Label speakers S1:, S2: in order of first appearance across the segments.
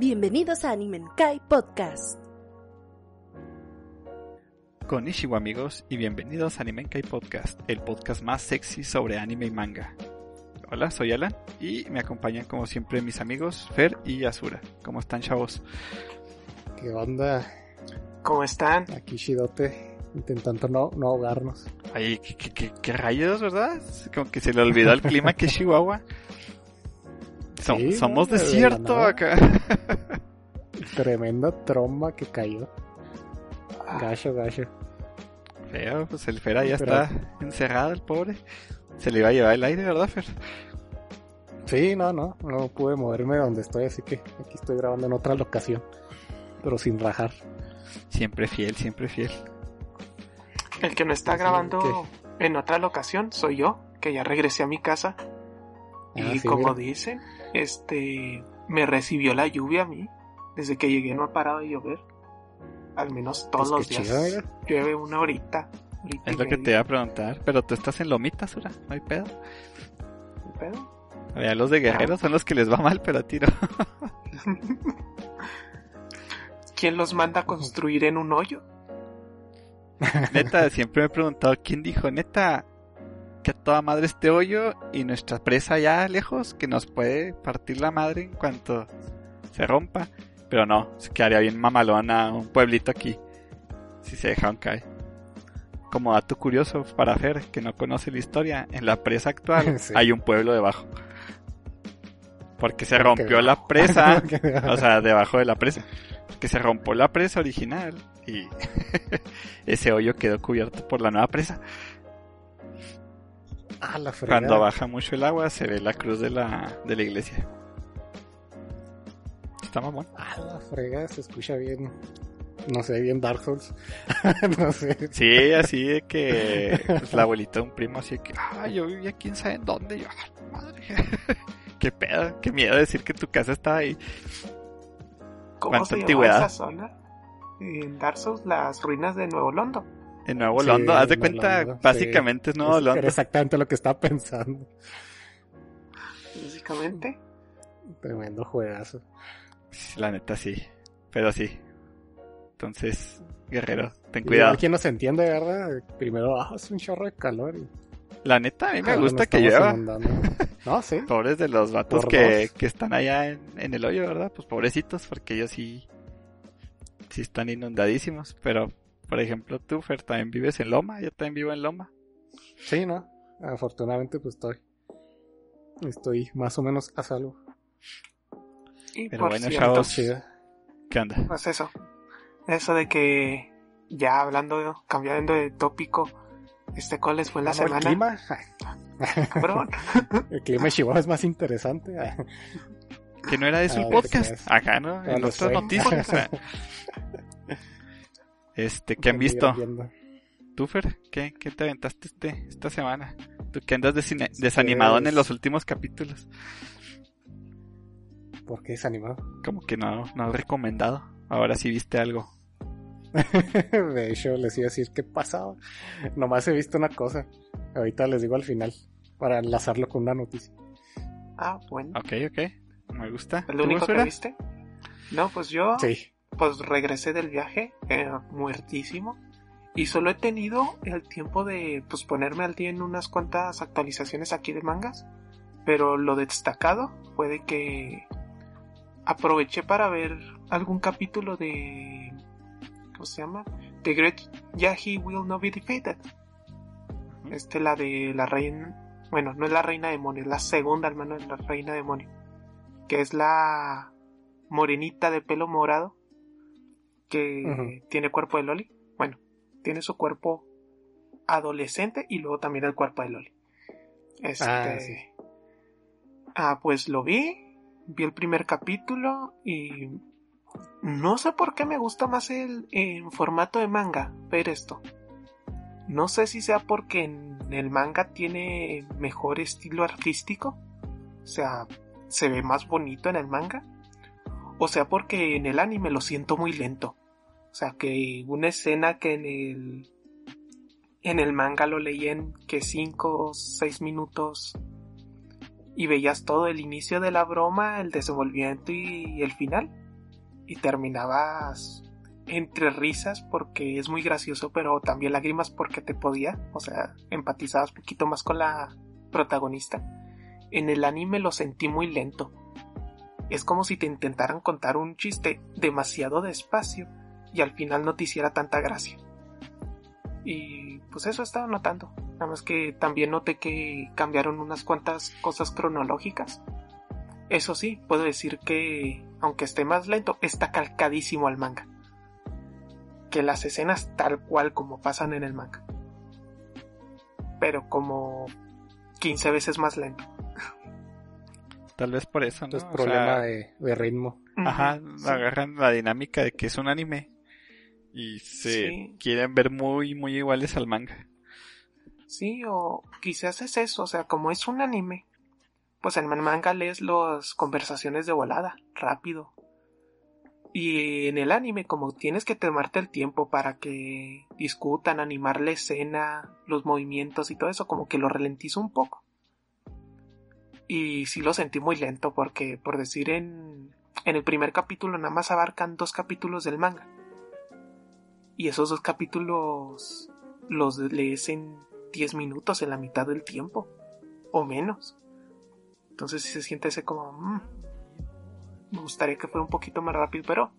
S1: Bienvenidos a Animenkai Podcast.
S2: Konnichiwa amigos y bienvenidos a Animenkai Podcast, el podcast más sexy sobre anime y manga. Hola, soy Alan y me acompañan como siempre mis amigos Fer y Azura. ¿Cómo están chavos?
S3: ¿Qué onda?
S4: ¿Cómo están?
S3: Aquí Shidote, intentando no, no ahogarnos.
S2: Ay, ¿qué, qué, qué, qué rayos, ¿verdad? Como que se le olvidó el clima que es Chihuahua. Som-
S3: Sí,
S2: somos
S3: no,
S2: desierto acá.
S3: Tremenda tromba que cayó.
S4: Ah,
S3: Gacho, gacho.
S2: Feo, pues el Fer ya
S3: Pero-
S2: está encerrado, el pobre. Se le iba a llevar el aire, ¿verdad, Fer?
S3: Sí, no, no, no pude moverme de donde estoy, así que aquí estoy grabando en otra locación, pero sin rajar.
S2: Siempre fiel, siempre fiel.
S4: El que no está grabando en otra locación soy yo, que ya regresé a mi casa. Y
S3: Ah, sí,
S4: como
S3: mira.
S4: dicen, este me recibió la lluvia a mí. Desde que llegué no ha parado de llover. Al menos todos
S3: Pues
S4: los días
S3: chido, mira.
S4: llueve una horita. horita
S2: Es lo que te iba a preguntar. Pero tú estás en Lomita, Sura, no hay pedo.
S4: ¿Qué pedo?
S2: Ya los de guerreros
S4: Ah.
S2: son los que les va mal, pero a tiro.
S4: ¿Quién los manda a construir en un hoyo?
S2: Neta, siempre me he preguntado quién dijo, neta, que a toda madre este hoyo y nuestra presa ya lejos, que nos puede partir la madre en cuanto se rompa. Pero no, se quedaría bien mamalona un pueblito aquí, si se dejaban caer. Como dato curioso para Fer, que no conoce la historia, en la presa actual
S3: Sí.
S2: hay un pueblo debajo. Porque se
S3: ¿Cómo que
S2: rompió la presa, o sea, debajo de la presa. Que se rompió la presa original y ese hoyo quedó cubierto por la nueva presa.
S3: Ah, la fregada.
S2: Cuando baja mucho el agua se ve la cruz de la, de la iglesia. Está mamón.
S3: Ah, la fregada, se escucha bien. No sé, bien Dark Souls. no sé.
S2: Sí, así de que pues, la abuelita de un primo así de que, ah, yo vivía quién sabe en dónde. Y yo, "Ah, madre. qué pedo, qué miedo decir que tu casa estaba ahí.
S4: ¿Cómo
S2: ¿Cuánta
S4: se llama
S2: antigüedad?
S4: esa zona? En Dark Souls, las ruinas de Nuevo Londo.
S2: En Nuevo
S3: Sí,
S2: Londo, haz de cuenta,
S3: Londo, sí.
S2: básicamente es Nuevo
S3: Es-
S2: Londo.
S3: Era exactamente lo que estaba pensando.
S4: Básicamente.
S3: Tremendo juegazo.
S2: Sí, La neta sí, pero sí. Entonces, guerrero, ten cuidado.
S3: Quien nos entiende, ¿verdad? Primero, ah, es un chorro de calor. Y
S2: La neta, a mí me gusta que llueva.
S3: No, sí.
S2: Pobres de los vatos que, que están allá en, en el hoyo, ¿verdad? Pues pobrecitos, porque ellos sí, sí están inundadísimos. Pero, por ejemplo, tú, Fer, también vives en Loma. Yo también vivo en Loma.
S3: Sí, ¿no? Afortunadamente, pues estoy. Estoy más o menos a salvo.
S4: Y
S2: Pero
S4: por
S2: bueno,
S4: cierto,
S2: chavos.
S3: Chida.
S2: ¿Qué onda?
S4: Pues eso. Eso de que ya hablando, cambiando de tópico, este cuál les fue la
S3: Ah, no, el
S4: semana.
S3: clima.
S4: Cabrón.
S3: El clima de Chihuahua es más interesante.
S2: Que no era de su
S3: Ah,
S2: podcast. Acá, ¿no? En
S3: ¿dónde
S2: otras noticias. Este, ¿qué han visto? ¿Tú, Fer? ¿Qué, qué te aventaste este, esta semana? ¿Tú qué andas desine- desanimado en
S3: Pues-
S2: los últimos capítulos?
S3: ¿Por qué es animado?
S2: Como que no, no has recomendado. Ahora sí viste algo.
S3: De hecho, les iba a decir qué pasaba. Nomás he visto una cosa. Ahorita les digo al final. Para enlazarlo con una noticia.
S4: Ah, bueno.
S2: Ok, ok. Me gusta.
S4: ¿Es
S2: ¿Tú,
S4: lo único que viste? No, pues yo
S3: Sí.
S4: Pues regresé del viaje, eh, muertísimo. Y solo he tenido el tiempo de pues ponerme al día en unas cuantas actualizaciones aquí de mangas. Pero lo destacado fue de que aproveché para ver algún capítulo de... ¿Cómo se llama? The Great Yahi Will Not Be Defeated. Este, la de la reina... Bueno, no es la reina demonio, es la segunda hermana de la reina demonio. Que es la morenita de pelo morado. Que tiene cuerpo de Loli. Bueno, tiene su cuerpo adolescente y luego también el cuerpo de Loli. Este,
S3: Ah, sí.
S4: ah, pues lo vi, vi el primer capítulo y no sé por qué me gusta más el en formato de manga ver esto. No sé si sea porque en el manga tiene mejor estilo artístico, o sea, se ve más bonito en el manga, o sea porque en el anime lo siento muy lento. Sea, que una escena que en el en el manga lo leí en que 5 o 6 minutos y veías todo el inicio de la broma, el desenvolvimiento y el final y terminabas entre risas porque es muy gracioso, pero también lágrimas porque te podía, o sea, empatizabas un poquito más con la protagonista. En el anime lo sentí muy lento. Es como si te intentaran contar un chiste demasiado despacio y al final no te hiciera tanta gracia. Y pues eso estaba notando. Nada más que también noté que cambiaron unas cuantas cosas cronológicas. Eso sí, puedo decir que, aunque esté más lento, está calcadísimo al manga. Que las escenas tal cual como pasan en el manga. Pero como 15 veces más lento.
S2: Tal vez por eso, ¿no?
S3: Es
S2: O
S3: problema
S2: sea,
S3: de, de ritmo.
S2: Ajá,
S4: sí.
S2: agarran la dinámica de que es un anime y se
S4: Sí.
S2: quieren ver muy, muy iguales al manga.
S4: Sí, o quizás es eso, o sea, como es un anime, pues en el manga lees las conversaciones de volada, rápido. Y en el anime, como tienes que tomarte el tiempo para que discutan, animar la escena, los movimientos y todo eso, como que lo ralentizo un poco. Y sí lo sentí muy lento, porque por decir en, en el primer capítulo nada más abarcan dos capítulos del manga. Y esos dos capítulos los lees en 10 minutos, en la mitad del tiempo, o menos. Entonces sí se siente ese como... mm, me gustaría que fuera un poquito más rápido, pero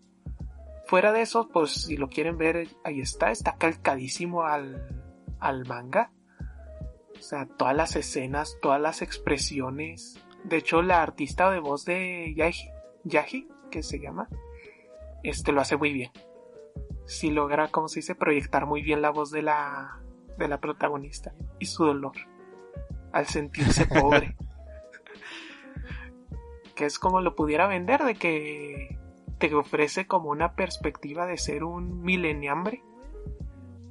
S4: fuera de eso, pues si lo quieren ver, ahí está, está calcadísimo al, al manga. O sea, todas las escenas, todas las expresiones. De hecho, la artista de voz de Yaji, Yaji que se llama, este lo hace muy bien. Si logra, como se dice, proyectar muy bien la voz de la, de la protagonista y su dolor al sentirse pobre. que es como lo pudiera vender, de que te ofrece como una perspectiva de ser un mileniambre.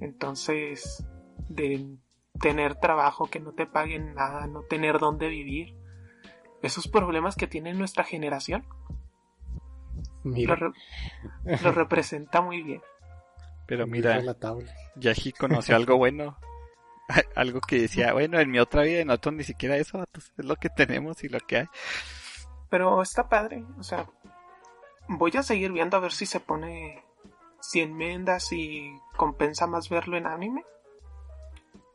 S4: Entonces, de tener trabajo, que no te paguen nada, no tener dónde vivir. Esos problemas que tiene nuestra generación lo,
S3: Mira,
S4: re- lo representa muy bien.
S2: Pero mira,
S3: relatable.
S2: Yaji conoció algo bueno. Algo que decía, bueno, en mi otra vida, en otro ni siquiera eso, vatos, es lo que tenemos y lo que hay.
S4: Pero está padre, o sea, voy a seguir viendo a ver si se pone 100 enmiendas y compensa más verlo en anime.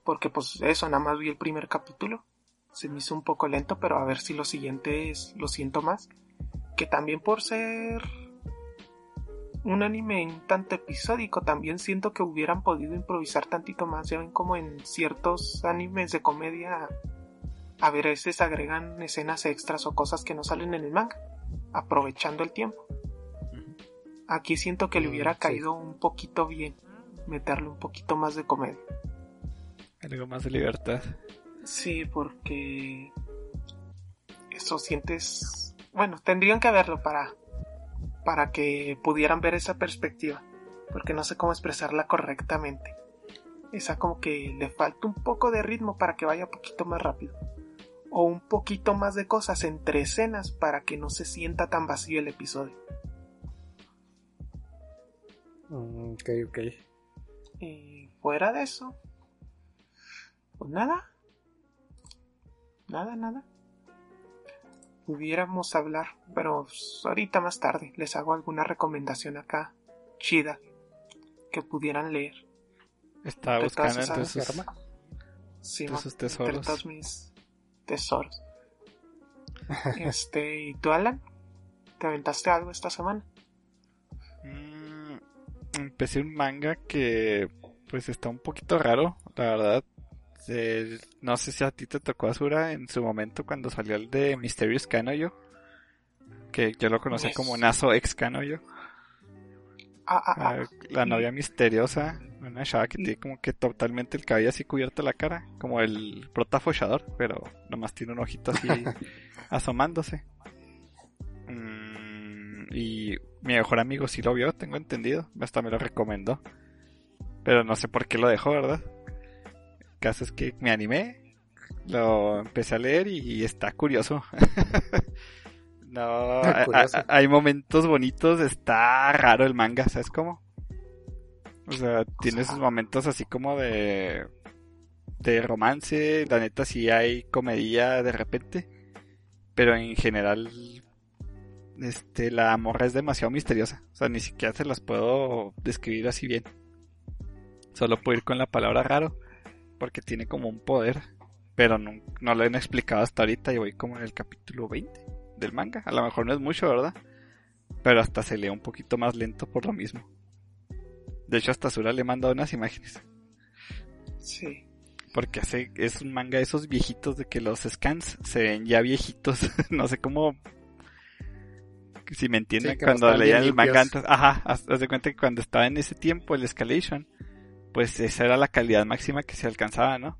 S4: Porque pues eso, nada más vi el primer capítulo. Se me hizo un poco lento, pero a ver si los siguientes lo siento más. Que también por ser un anime un tanto episódico, también siento que hubieran podido improvisar tantito más. Ya ven como en ciertos animes de comedia a veces agregan escenas extras o cosas que no salen en el manga, aprovechando el tiempo. Aquí siento que le
S3: Mm,
S4: hubiera caído un poquito bien meterle un poquito más de comedia.
S2: Algo más de libertad.
S4: Sí, porque eso sientes, bueno, tendrían que verlo para para que pudieran ver esa perspectiva, porque no sé cómo expresarla correctamente. Esa como que le falta un poco de ritmo para que vaya un poquito más rápido. O un poquito más de cosas entre escenas para que no se sienta tan vacío el episodio.
S3: Mm, ok, ok.
S4: Y fuera de eso, pues nada. Nada, nada. Pudiéramos hablar, pero ahorita más tarde les hago alguna recomendación acá, chida, que pudieran leer.
S2: Estaba buscando entre
S4: esas
S2: sus,
S3: armas.
S4: Sí,
S2: entre sus
S4: entre
S2: tesoros.
S4: todos mis tesoros. este, ¿y tú, Alan? ¿Te aventaste algo esta semana?
S2: Mm, empecé un manga que pues está un poquito raro, la verdad. Eh, no sé si a ti te tocó Asura en su momento cuando salió el de Mysterious Kanoyo. Que yo lo conocí
S4: Yes.
S2: como Naso ex Kanoyo.
S4: Ah, ah, ah.
S2: Ah, la novia misteriosa Una chava que tiene como que totalmente el cabello así cubierto la cara, como el protafollador, pero nomás tiene un ojito así asomándose. Mm, y mi mejor amigo sí lo vio, tengo entendido, hasta me lo recomendó. Pero no sé por qué lo dejó, ¿verdad? Caso es que me animé, lo empecé a leer y está curioso. no,
S3: Curioso.
S2: a- a- hay momentos bonitos, está raro el manga, ¿sabes cómo? O sea, tiene sus momentos así como de de romance, la neta sí hay comedia de repente, pero en general este la morra es demasiado misteriosa, o sea, ni siquiera se las puedo describir así bien. Solo puedo ir con la palabra raro porque tiene como un poder, pero no, no lo han explicado hasta ahorita y voy como en el capítulo 20 del manga. A lo mejor no es mucho, ¿verdad? Pero hasta se lee un poquito más lento por lo mismo. De hecho, hasta Sura le he mandado unas imágenes.
S4: Sí.
S2: Porque hace, es un manga de esos viejitos de que los scans se ven ya viejitos. no sé cómo. Si me entienden,
S3: Sí,
S2: cuando leían el manga antes. Ajá, haz, haz de cuenta que cuando estaba en ese tiempo, el Escalation, pues esa era la calidad máxima que se alcanzaba, ¿no?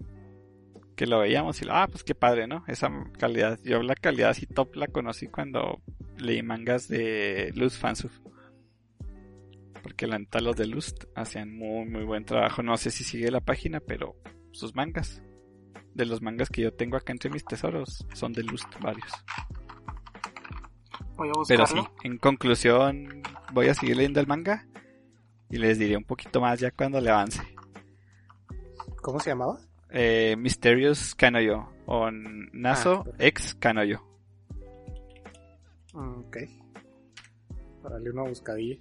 S2: Que lo veíamos y, ah, pues qué padre, ¿no? Esa calidad. Yo la calidad así top la conocí cuando leí mangas de Luz Fansuf. Porque la neta los de Lust hacían muy muy buen trabajo. No sé si sigue la página, pero sus mangas. De los mangas que yo tengo acá entre mis tesoros son de Lust varios.
S4: Voy a
S2: Pero
S4: buscarlo.
S2: sí, en conclusión voy a seguir leyendo el manga y les diré un poquito más ya cuando le avance.
S3: ¿Cómo se llamaba?
S2: Eh, Mysterious Kanoyo o Naso
S3: Ah.
S2: X Kanoyo.
S3: Mm, ok. Para darle una buscadilla.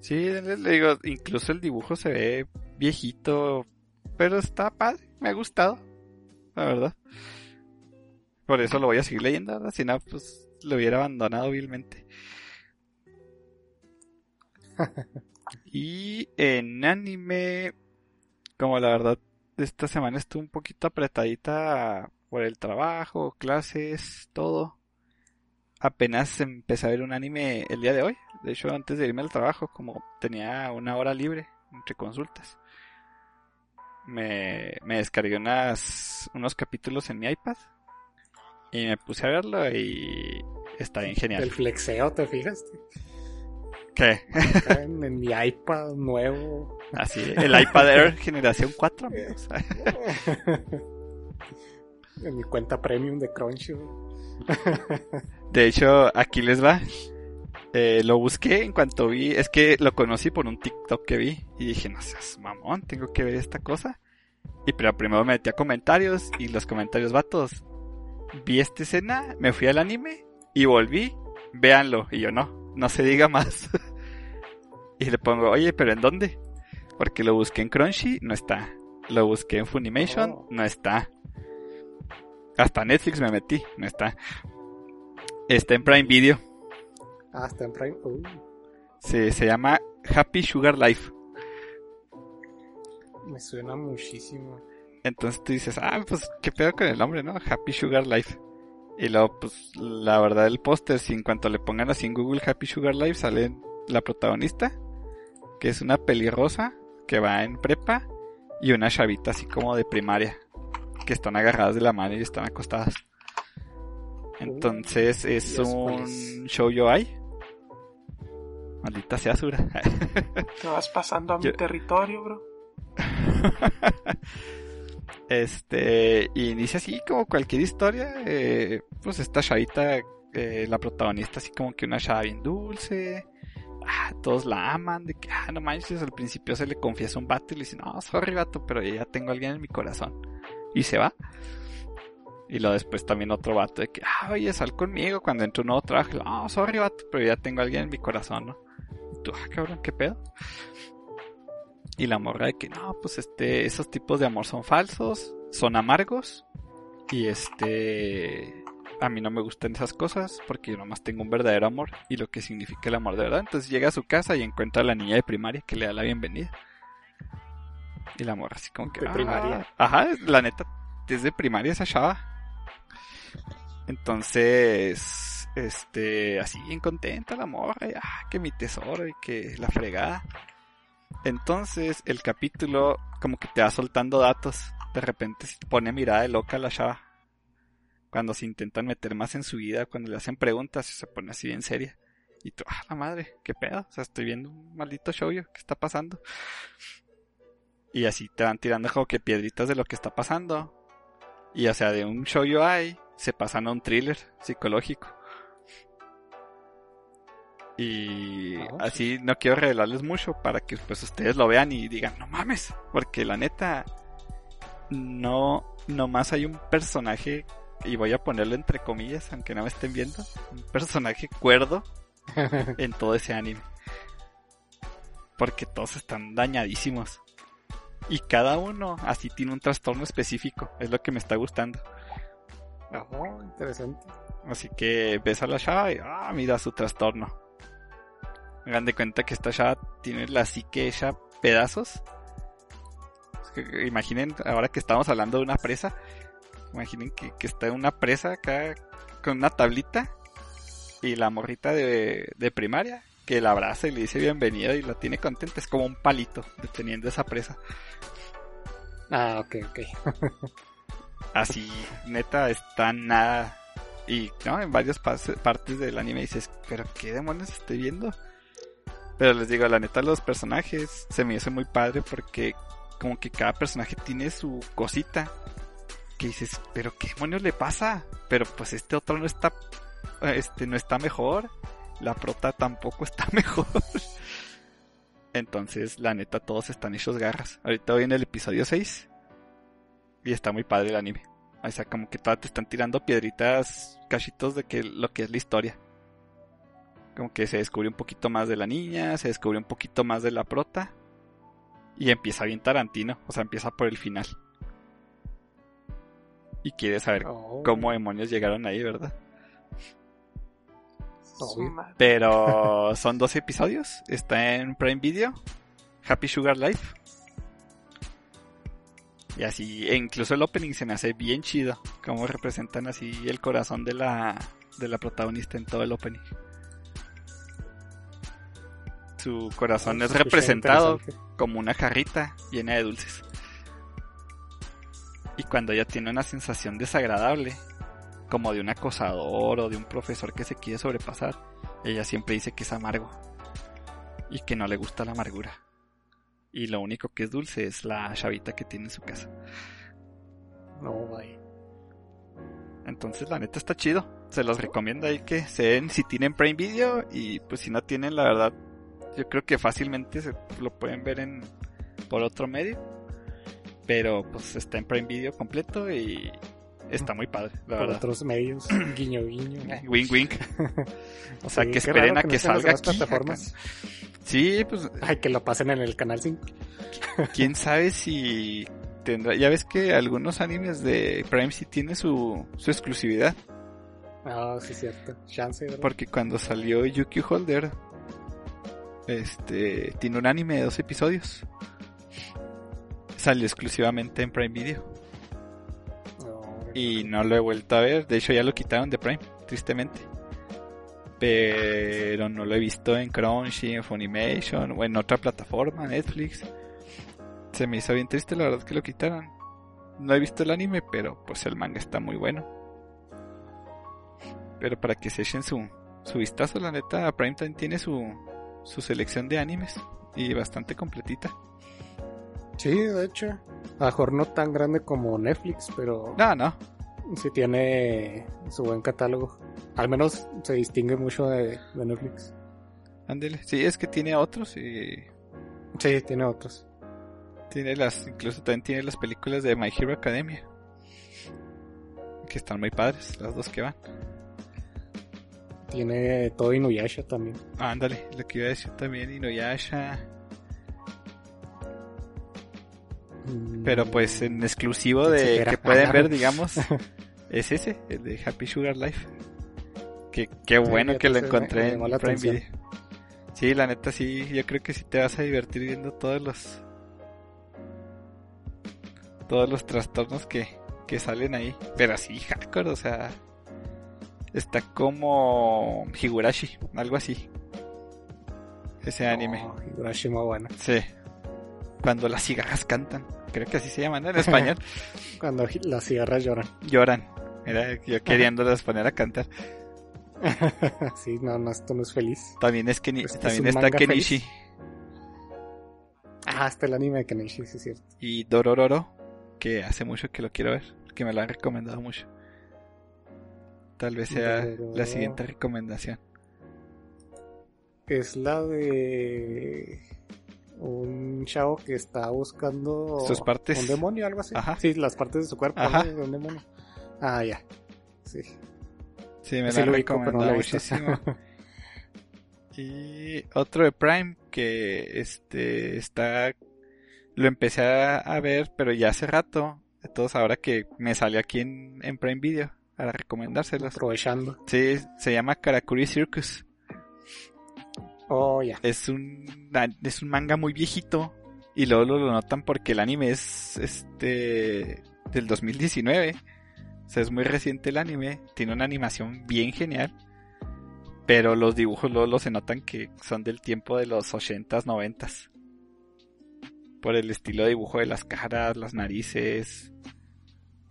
S2: Sí, le digo, incluso el dibujo se ve viejito, pero está padre, me ha gustado, la verdad. Por eso lo voy a seguir leyendo, ¿verdad? si no, pues lo hubiera abandonado vilmente. y en anime, como la verdad, esta semana estuvo un poquito apretadita por el trabajo, clases, todo. Apenas empecé a ver un anime el día de hoy. De hecho, antes de irme al trabajo, como tenía una hora libre entre consultas, me, me descargué unas, unos capítulos en mi iPad y me puse a verlo y está bien
S3: El
S2: genial.
S3: flexeo, ¿te fijas? En, en mi iPad nuevo.
S2: Así, el iPad Air generación 4, amigos.
S3: en mi cuenta premium de Crunchyroll.
S2: De hecho, aquí les va. Eh, lo busqué en cuanto vi, es que lo conocí por un TikTok que vi y dije, no seas mamón, tengo que ver esta cosa. Y pero primero me metí a comentarios y los comentarios vatos. Vi esta escena, me fui al anime y volví, véanlo. Y yo no, no se diga más. y le pongo, oye, pero ¿en dónde? Porque lo busqué en Crunchy, no está. Lo busqué en Funimation,
S3: Oh.
S2: no está. Hasta Netflix me metí, no está. Está en Prime Video.
S3: Ah, está en Prime. Uh,
S2: Se, se llama Happy Sugar Life.
S3: me suena muchísimo.
S2: Entonces tú dices, ah, pues qué pedo con el nombre, ¿no? Happy Sugar Life. Y luego, pues la verdad, el póster, si en cuanto le pongan así en Google Happy Sugar Life, sale la protagonista, que es una pelirrosa que va en prepa, y una chavita así como de primaria, que están agarradas de la mano y están acostadas. Entonces es
S3: ¿y eso cuál
S2: un show yo hay. Maldita sea Sura.
S4: Te vas pasando a mi territorio, bro.
S2: Este, y inicia así como cualquier historia. eh, pues esta chavita, eh, la protagonista, así como que una chava bien dulce. Ah, todos la aman, de que, ah, no manches, al principio se le confiesa un vato y le dice, no, sorry vato, pero ya tengo a alguien en mi corazón. Y se va. Y luego después también otro vato de que, ah, oye, sal conmigo cuando entra un nuevo trabajo. No, sorry vato, pero ya tengo a alguien en mi corazón, ¿no? Y ah, cabrón, ¿qué pedo? Y la morra de que no, pues este, esos tipos de amor son falsos, son amargos. Y este, a mí no me gustan esas cosas porque yo nomás tengo un verdadero amor y lo que significa el amor de verdad. Entonces llega a su casa y encuentra a la niña de primaria que le da la bienvenida. Y la morra así como que...
S3: De
S2: "Ah".
S3: primaria.
S2: Ajá, la neta, desde primaria esa chava. Entonces, este, así bien contenta la morra, y, ah, que mi tesoro y que la fregada. Entonces el capítulo como que te va soltando datos. De repente se pone mirada de loca la chava. Cuando se intentan meter más en su vida, cuando le hacen preguntas, se pone así bien seria. Y tú, ah, la madre, qué pedo. O sea, estoy viendo un maldito show yo, ¿qué está pasando? Y así te van tirando como que piedritas de lo que está pasando. Y o sea, de un show yo hay, se pasan a un thriller psicológico. Y
S3: Ah,
S2: así no quiero revelarles mucho para que pues ustedes lo vean y digan, no mames, porque la neta, no, nomás hay un personaje, y voy a ponerlo entre comillas, aunque no me estén viendo, un personaje cuerdo en todo ese anime. Porque todos están dañadísimos. Y cada uno así tiene un trastorno específico, es lo que me está gustando.
S3: Oh, interesante.
S2: Así que ves a la chava y, ah, mira su trastorno. Hagan de cuenta que esta chava tiene la psique hecha pedazos. Imaginen, ahora que estamos hablando de una presa, imaginen que, que está en una presa acá con una tablita y la morrita de, de primaria que la abraza y le dice bienvenido y la tiene contenta. Es como un palito deteniendo esa presa.
S3: Ah, ok, ok.
S2: Así, neta, está nada. Y, ¿no? En varias partes del anime dices, pero ¿qué demonios estoy viendo? Pero les digo, la neta, los personajes se me hace muy padre porque como que cada personaje tiene su cosita. Que dices, pero ¿qué demonios le pasa? Pero pues este otro no está, este no está mejor. La prota tampoco está mejor. Entonces, la neta, todos están hechos garras. Ahorita voy en el episodio 6. Y está muy padre el anime. O sea, como que todavía te están tirando piedritas, cachitos de que lo que es la historia. Como que se descubre un poquito más de la niña, se descubre un poquito más de la prota. Y empieza bien Tarantino, o sea, empieza por el final. Y quiere saber
S3: Oh,
S2: cómo demonios llegaron ahí, ¿verdad?
S3: Obvio.
S2: Pero son 12 episodios, está en Prime Video, Happy Sugar Life. Y así, e incluso el opening se me hace bien chido, como representan así el corazón de la, de la protagonista en todo el opening. Su corazón
S3: se
S2: es representado como una jarrita llena de dulces. Y cuando ella tiene una sensación desagradable, como de un acosador o de un profesor que se quiere sobrepasar, ella siempre dice que es amargo y que no le gusta la amargura. Y lo único que es dulce es la chavita que tiene en su casa.
S3: No, vaya.
S2: Entonces la neta está chido. Se los recomiendo ahí que se den si tienen Prime Video y pues si no tienen la verdad yo creo que fácilmente se lo pueden ver en por otro medio. Pero pues está en Prime Video completo y está muy padre, la
S3: Por
S2: verdad.
S3: otros medios, guiño, guiño.
S2: Wink wink. O sea
S3: Sí,
S2: que esperen a que,
S3: no
S2: salga aquí.
S3: plataformas.
S2: Sí, pues
S3: Ay, que lo pasen en el canal 5.
S2: quién sabe si tendrá. Ya ves que algunos animes de Prime sí tienen su, su exclusividad.
S3: Ah, sí, cierto. Chance, ¿verdad?
S2: Porque cuando salió Yuki Holder, este, tiene un anime de dos episodios. Salió exclusivamente en Prime Video.
S3: No,
S2: Y no lo he vuelto a ver. De hecho, ya lo quitaron de Prime, tristemente. Pero no lo he visto en Crunchy, en Funimation o en otra plataforma, Netflix. Se me hizo bien triste, la verdad, que lo quitaron. No he visto el anime, pero pues el manga está muy bueno. Pero para que se echen su, su vistazo, la neta, Prime también tiene su, su selección de animes. Y bastante completita.
S3: Sí, de hecho. A lo mejor no tan grande como Netflix, pero
S2: No, no.
S3: sí tiene su buen catálogo. Al menos se distingue mucho de, de Netflix.
S2: Ándele. Sí, es que tiene otros y
S3: Sí, tiene otros.
S2: Tiene las, incluso también tiene las películas de My Hero Academia. Que están muy padres, las dos que van.
S3: Tiene todo Inuyasha también.
S2: Ándale, lo que iba a decir también, Inuyasha. Pero pues en exclusivo de que pueden ver, digamos, es ese, el de Happy Sugar Life. Que qué bueno que lo encontré en Prime
S3: atención.
S2: Video. Sí, la neta sí, yo creo que sí te vas a divertir viendo todos los todos los trastornos que, que salen ahí. Pero así, hardcore, o sea, está como Higurashi, algo así. Ese anime.
S3: Oh, Higurashi muy bueno.
S2: Sí, cuando las cigarras cantan. Creo que así se llama, ¿no? En español.
S3: Cuando las cigarras lloran.
S2: Lloran. Era yo queriéndolas poner a cantar.
S3: sí, no, no, esto no es feliz.
S2: También es que
S3: Pues es
S2: también está Kenichi
S3: Ah, está el anime de Kenichi, sí es cierto.
S2: y Dorororo, que hace mucho que lo quiero ver, que me lo han recomendado mucho. Tal vez sea
S3: Dorororo.
S2: la siguiente recomendación.
S3: Es la de un chavo que está buscando
S2: Sus partes.
S3: un demonio, algo así.
S2: Ajá.
S3: Sí, las partes de su cuerpo
S2: Ajá.
S3: ¿no? de un demonio. Ah, ya. Sí.
S2: Sí, me
S3: Sí
S2: lo han
S3: lo pero no
S2: muchísimo. y otro de Prime que este está lo empecé a, ver, pero ya hace rato. Entonces ahora que me salió aquí en, en Prime Video para recomendárselos.
S3: Aprovechando.
S2: Sí, se llama Karakuri Circus.
S3: Oh, ya.
S2: Es un es un manga muy viejito y luego lo, lo notan porque el anime es este del 2019. O sea, es muy reciente el anime, tiene una animación bien genial, pero los dibujos luego, se notan que son del tiempo de los 80s, 90s. Por el estilo de dibujo de las caras, las narices.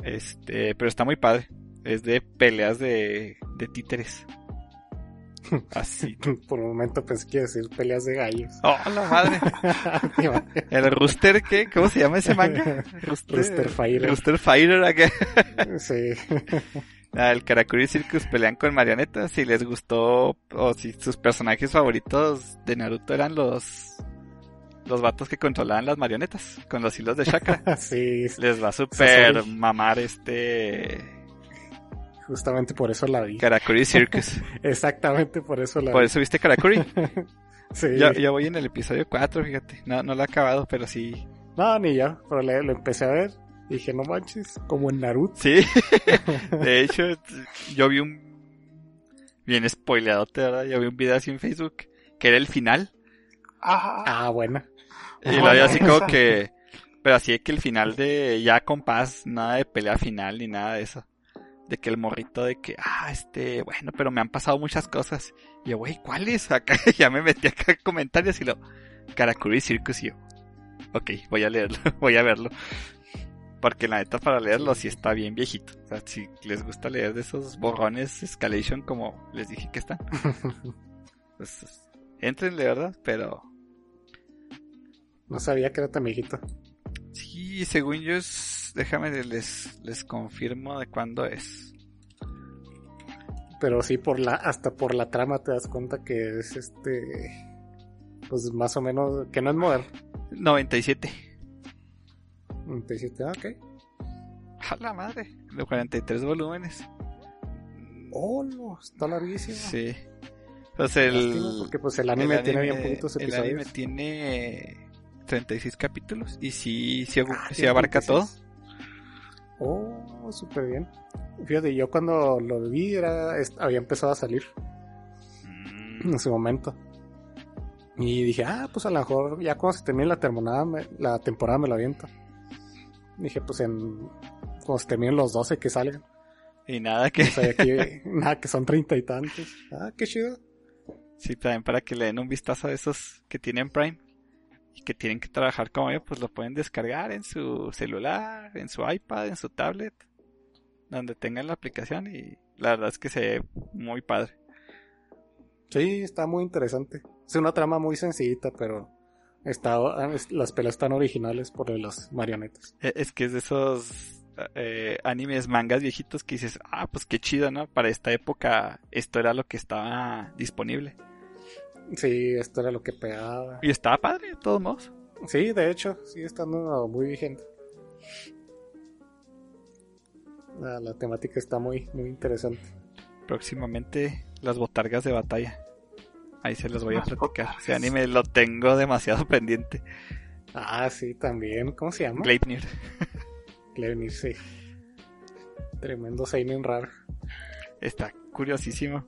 S2: Este, pero está muy padre. Es de peleas de, de títeres. Así.
S3: Por un momento pensé que iba a decir peleas de gallos.
S2: ¡Oh, la madre! ¿El Rooster qué? ¿Cómo se llama ese manga?
S3: Rooster Fighter.
S2: Rooster Fighter, ¿a qué?
S3: sí.
S2: Ah, el Karakuri Circus pelean con marionetas. Si les gustó, o si sus personajes favoritos de Naruto eran los. Los vatos que controlaban las marionetas con los hilos de chakra.
S3: sí.
S2: Les va a super mamar este.
S3: Justamente por eso la vi.
S2: Karakuri Circus.
S3: Exactamente por eso la
S2: Por
S3: vi.
S2: eso viste Karakuri.
S3: Sí.
S2: Yo, yo voy en el episodio 4, fíjate. No, no lo he acabado, pero sí.
S3: No, ni yo. Pero le- lo empecé a ver. Y dije, no manches, como en Naruto.
S2: Sí. De hecho, yo vi un. Bien spoileado, ¿verdad? Yo vi un video así en Facebook que era el final.
S4: Ajá.
S3: Ah, buena.
S2: Y lo había así como que. Pero así de que el final de ya con paz, nada de pelea final ni nada de eso. De que el morrito de que, ah, este, bueno, pero me han pasado muchas cosas. Y yo, güey, ¿cuáles? Acá ya me metí acá en comentarios y lo. Karakuri Circus y yo. Ok, voy a leerlo, voy a verlo. Porque la neta para leerlo sí está bien viejito. O sea, si les gusta leer de esos borrones Escalation como les dije que están. Pues entrenle, ¿verdad? Pero
S3: No sabía que era tan viejito.
S2: Sí, según yo es... Déjame, les, les confirmo de cuándo es.
S3: Pero sí, por la, hasta por la trama te das cuenta que es este. Pues más o menos. Que no es moderno.
S2: 97.
S3: 97, ah, ok.
S2: A la madre. De 43 volúmenes.
S3: Oh, no, está larguísimo.
S2: Sí. Pues el...
S3: Porque pues el anime,
S2: el
S3: tiene bien poquitos
S2: El
S3: episodios.
S2: anime tiene 36 capítulos. Y sí, sí,
S3: Ah,
S2: sí abarca
S3: 36. Oh, súper bien. Fíjate, yo cuando lo vi era, había empezado a salir.
S2: Mm,
S3: en su momento. Y dije, ah, pues a lo mejor ya cuando se termine la temporada me, la temporada me lo aviento. Dije, pues en cuando se terminen los 12 que salgan.
S2: Y nada que...
S3: O sea, aquí, nada, que son treinta y tantos. Ah, qué chido.
S2: Sí, también para que le den un vistazo a esos que tienen Prime y que tienen que trabajar como yo, pues lo pueden descargar en su celular, en su iPad, en su tablet, donde tengan la aplicación y la verdad es que se ve muy padre.
S3: Sí, está muy interesante. Es una trama muy sencillita, pero está, es- las pelas están originales por las marionetas.
S2: E- Es que es de esos eh, animes, mangas viejitos que dices, ah, pues qué chido, ¿no? Para esta época esto era lo que estaba disponible.
S3: Sí, esto era lo que pegaba.
S2: Y estaba padre, de todos modos.
S3: Sí, de hecho, sigue estando muy vigente. La, la temática está muy, muy interesante.
S2: Próximamente las botargas de batalla. Ahí se los voy a
S4: Las
S2: platicar. Ese anime lo tengo demasiado pendiente.
S3: Ah, sí, también. ¿Cómo se llama?
S2: Gleipnir.
S3: Gleipnir, sí. Tremendo seinen raro.
S2: Está curiosísimo.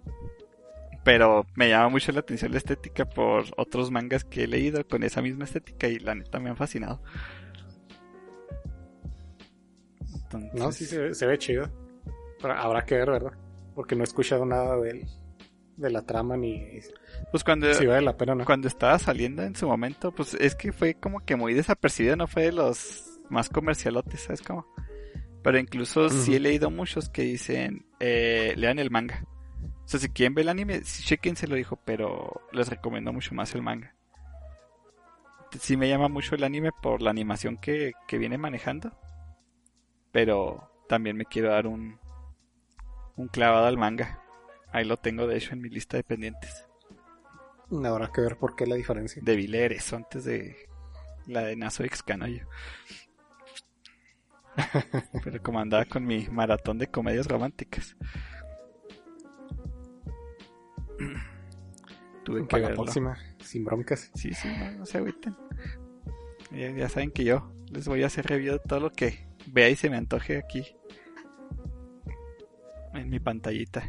S2: Pero me llama mucho la atención la estética por otros mangas que he leído con esa misma estética y la neta me han fascinado. Entonces,
S3: No, sí se, ve- se ve chido. Pero habrá que ver, ¿verdad? Porque no he escuchado nada del, de la trama ni
S2: Pues cuando,
S3: si vale la pena o no.
S2: cuando estaba saliendo en su momento, pues es que fue como que muy desapercibido, no fue de los más comercialotes, ¿sabes cómo? Pero incluso sí he leído muchos que dicen, eh, lean el manga. O sea, si quieren ver el anime, sí, chequense lo dijo, pero les recomiendo mucho más el manga. Sí me llama mucho el anime por la animación que, que viene manejando. Pero también me quiero dar un, un clavado al manga. Ahí lo tengo de hecho en mi lista de pendientes.
S3: Habrá que ver por qué la diferencia.
S2: Debí leer eso antes de la de Nazo X Canoyo. Pero como andaba con mi maratón de comedias románticas. Tuve que
S3: la próxima, sin broncas.
S2: Sí, sí, no, no se agüiten. Ya, ya saben que yo les voy a hacer review de todo lo que vea y se me antoje aquí. En mi pantallita.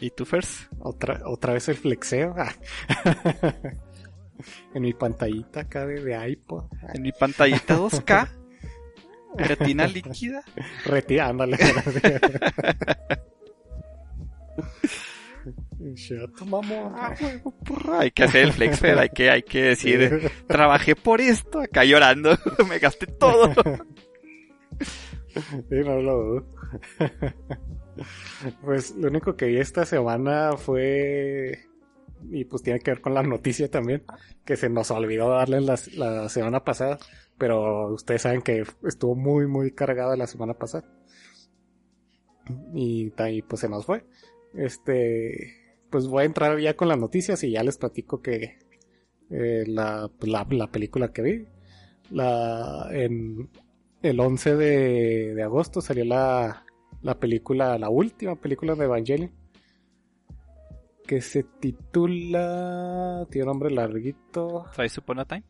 S2: ¿Y tú, Fers?
S3: Otra, otra vez el flexeo. Ah. en mi pantallita acá de, de iPod. Ah,
S2: En mi pantallita 2K. Retina líquida.
S3: Retira, ándale. Chato, mamón.
S2: Ah, huevo, porra. Hay que hacer el flex, Fer, hay que, hay que decir, trabajé por esto, acá llorando, me gasté todo.
S3: Sí, no lo. Pues lo único que vi esta semana fue. Y pues tiene que ver con la noticia también. Que se nos olvidó darle la, la semana pasada. Pero ustedes saben que estuvo muy, muy cargada la semana pasada. Y, y pues se nos fue. Este. Pues voy a entrar ya con las noticias y ya les platico que. eh, la, pues, la, la película que vi. La. En, el 11 de, de agosto salió la, la película, la última película de Evangelion. Que se titula. Tiene nombre larguito.
S2: ¿Traes su Upon a Time?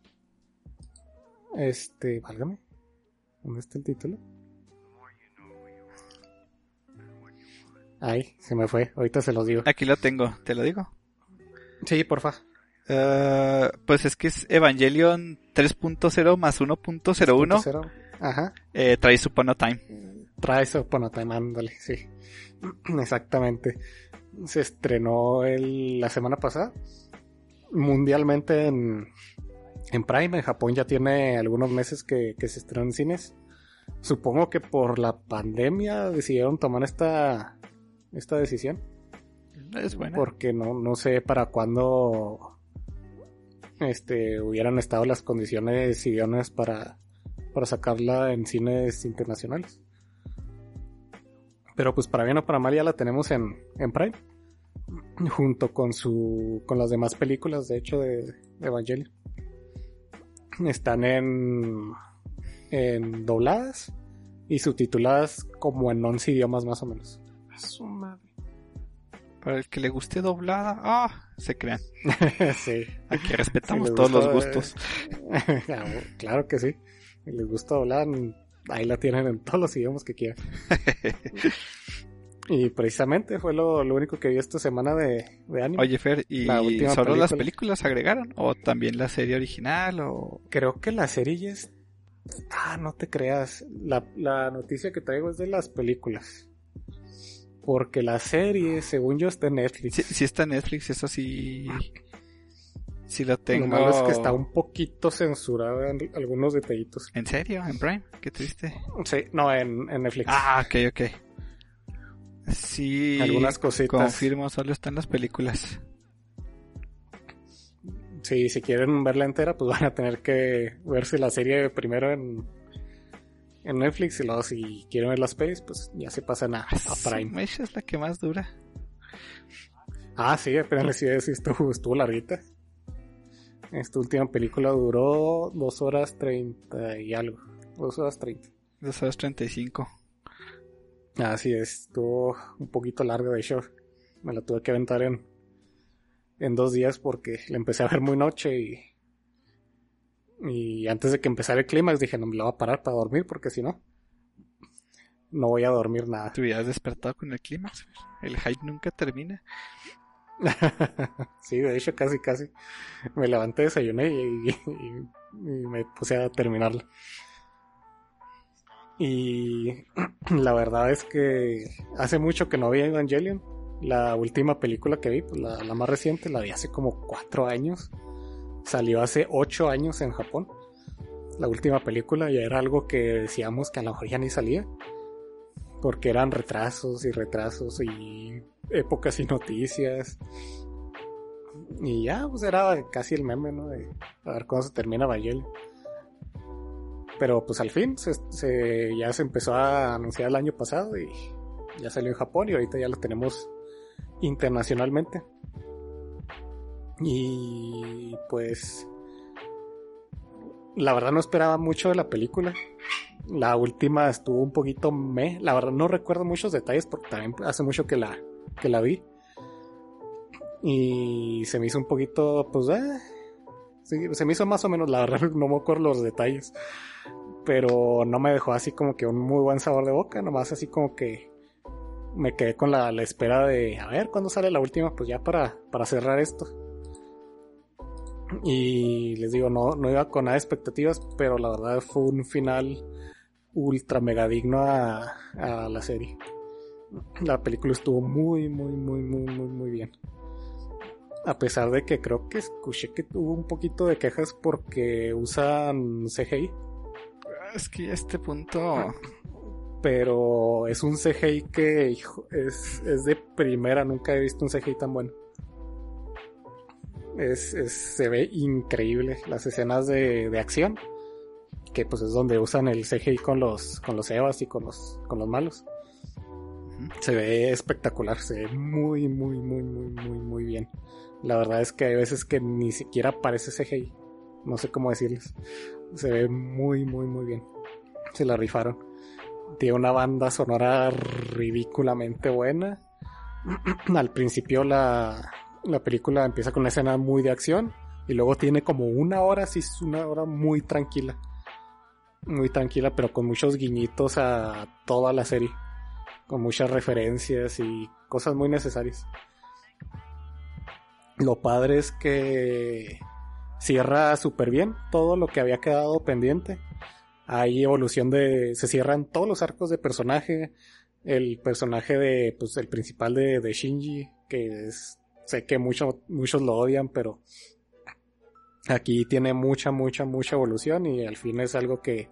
S3: Este. Válgame. ¿Dónde está el título? Ay, se me fue. Ahorita se los digo.
S2: Aquí lo tengo, te lo digo.
S3: Sí, porfa.
S2: Eh, pues es que es Evangelion 3.0 más 1.01.
S3: Cero. Ajá.
S2: Eh, trae su Upon a Time.
S3: Trae eso, bueno, time, ándale, sí. Exactamente. Se estrenó el- la semana pasada. Mundialmente en, en Prime. En Japón ya tiene algunos meses que, que se estrenó en cines. Supongo que por la pandemia decidieron tomar esta, esta decisión.
S2: Es buena.
S3: Porque no, no sé para cuándo este, hubieran estado las condiciones idóneas para, para sacarla en cines internacionales. Pero pues para bien o para mal ya la tenemos en, en Prime. Junto con su. con las demás películas, de hecho, de, de Evangelion. Están en. en dobladas y subtituladas como en 11 idiomas más o menos.
S4: A su madre.
S2: Para el que le guste doblada, ah, se crean.
S3: sí.
S2: Aquí respetamos
S3: Si
S2: todos los gustos.
S3: Ah, claro que sí. Si les gusta hablar, ahí la tienen en todos los idiomas que quieran. y precisamente fue lo, lo único que vi esta semana de, de anime.
S2: Oye, Fer, ¿y
S3: La
S2: solo las
S3: película.
S2: películas agregaron? ¿O también la serie original? ¿O
S3: Creo que la serie ya es... Ah, no te creas. La, la noticia que traigo es de las películas. Porque la serie, según yo, está en Netflix.
S2: Sí, sí está en Netflix, eso sí. Sí lo tengo.
S3: Lo malo es que está un poquito censurada en algunos detallitos.
S2: ¿En serio? ¿En Prime? Qué triste.
S3: Sí, no, en, en Netflix.
S2: Ah, ok, ok. Sí.
S3: Algunas cositas.
S2: Confirmo, solo están las películas.
S3: Sí, si quieren verla entera, pues van a tener que verse la serie primero en, en Netflix y luego si quieren ver las pelis, pues ya se pasan a, a
S2: Su
S3: Prime.
S2: mecha es la que más dura.
S3: Ah, sí, apenas les iba a decir, estuvo, estuvo larguita. Esta última película duró dos horas treinta y algo. Dos horas treinta.
S2: 2 horas 35.
S3: Así es, estuvo un poquito larga de hecho. Me la tuve que aventar en, en dos días porque la empecé a ver muy noche y, y antes de que empezara el clímax dije no me la voy a parar para dormir porque si no, no voy a dormir nada.
S2: Te hubieras despertado con el clímax. El hype nunca termina.
S3: sí, de hecho casi casi me levanté, desayuné y, y- y me puse a terminarla. Y la verdad es que hace mucho que no vi Evangelion. La última película que vi, pues la, la más reciente, la vi hace como cuatro años. Salió hace ocho años en Japón. La última película ya era algo que decíamos que a lo mejor ya ni salía. Porque eran retrasos y retrasos y épocas y noticias. Y ya, pues era casi el meme, ¿no? De a ver cuándo se termina Evangelion. Pero pues al fin se, se- ya se empezó a anunciar el año pasado y ya salió en Japón y ahorita ya lo tenemos internacionalmente. Y pues la verdad no esperaba mucho de la película. La última estuvo un poquito me. La verdad no recuerdo muchos detalles porque también hace mucho que la, que la vi. Y se me hizo un poquito, pues, eh, se me hizo más o menos, la verdad no me acuerdo los detalles. Pero no me dejó así como que un muy buen sabor de boca, nomás así como que me quedé con la, la espera de, a ver, ¿cuándo sale la última? Pues ya para, para cerrar esto. Y les digo, no, no iba con nada de expectativas, pero la verdad fue un final ultra mega digno a, a la serie. La película estuvo muy, muy, muy, muy, muy, muy bien. A pesar de que creo que escuché que tuvo un poquito de quejas porque usan CGI,
S2: Es que a este punto.
S3: pero es un CGI que hijo, es, es de primera, nunca he visto un CGI tan bueno. Es, es- se ve increíble las escenas de, de acción, que pues es donde usan el CGI con los, con los Evas y con los, con los malos. Se ve espectacular, se ve muy, muy, muy, muy, muy, muy bien. La verdad es que hay veces que ni siquiera parece CGI. No sé cómo decirles. Se ve muy, muy, muy bien. Se la rifaron. Tiene una banda sonora ridículamente buena. Al principio la, la película empieza con una escena muy de acción y luego tiene como una hora, sí, es una hora muy tranquila. Muy tranquila, pero con muchos guiñitos a toda la serie. Con muchas referencias y cosas muy necesarias. Lo padre es que cierra súper bien todo lo que había quedado pendiente hay evolución de se cierran todos los arcos de personaje el personaje de pues el principal de, de Shinji que es, sé que mucho, muchos lo odian pero aquí tiene mucha mucha mucha evolución y al fin es algo que,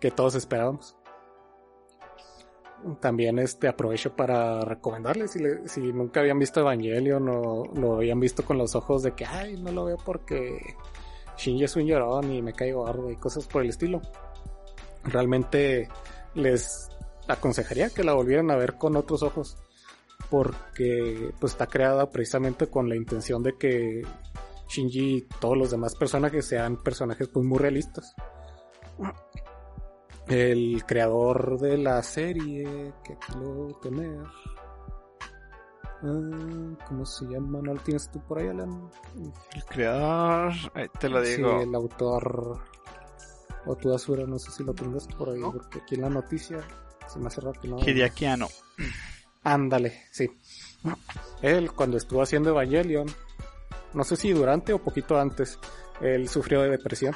S3: que todos esperábamos. También este aprovecho para recomendarles si, si nunca habían visto Evangelion o lo habían visto con los ojos de que ay no lo veo porque Shinji es un llorón y me caigo gordo y cosas por el estilo. Realmente les aconsejaría que la volvieran a ver con otros ojos porque pues está creada precisamente con la intención de que Shinji y todos los demás personajes sean personajes pues muy realistas el creador de la serie que aquí lo debo tener Ah, ¿cómo se llama? ¿no lo tienes tú por ahí Alan?
S2: El creador. ahí te lo
S3: Sí,
S2: digo.
S3: el autor o tu Asura, no sé si lo tengas por ahí,
S4: ¿No?
S3: porque aquí en la noticia se me hace raro que no.
S2: Hideaki Anno.
S3: Ándale, sí. Él, cuando estuvo haciendo Evangelion, no sé si durante o poquito antes, él sufrió de depresión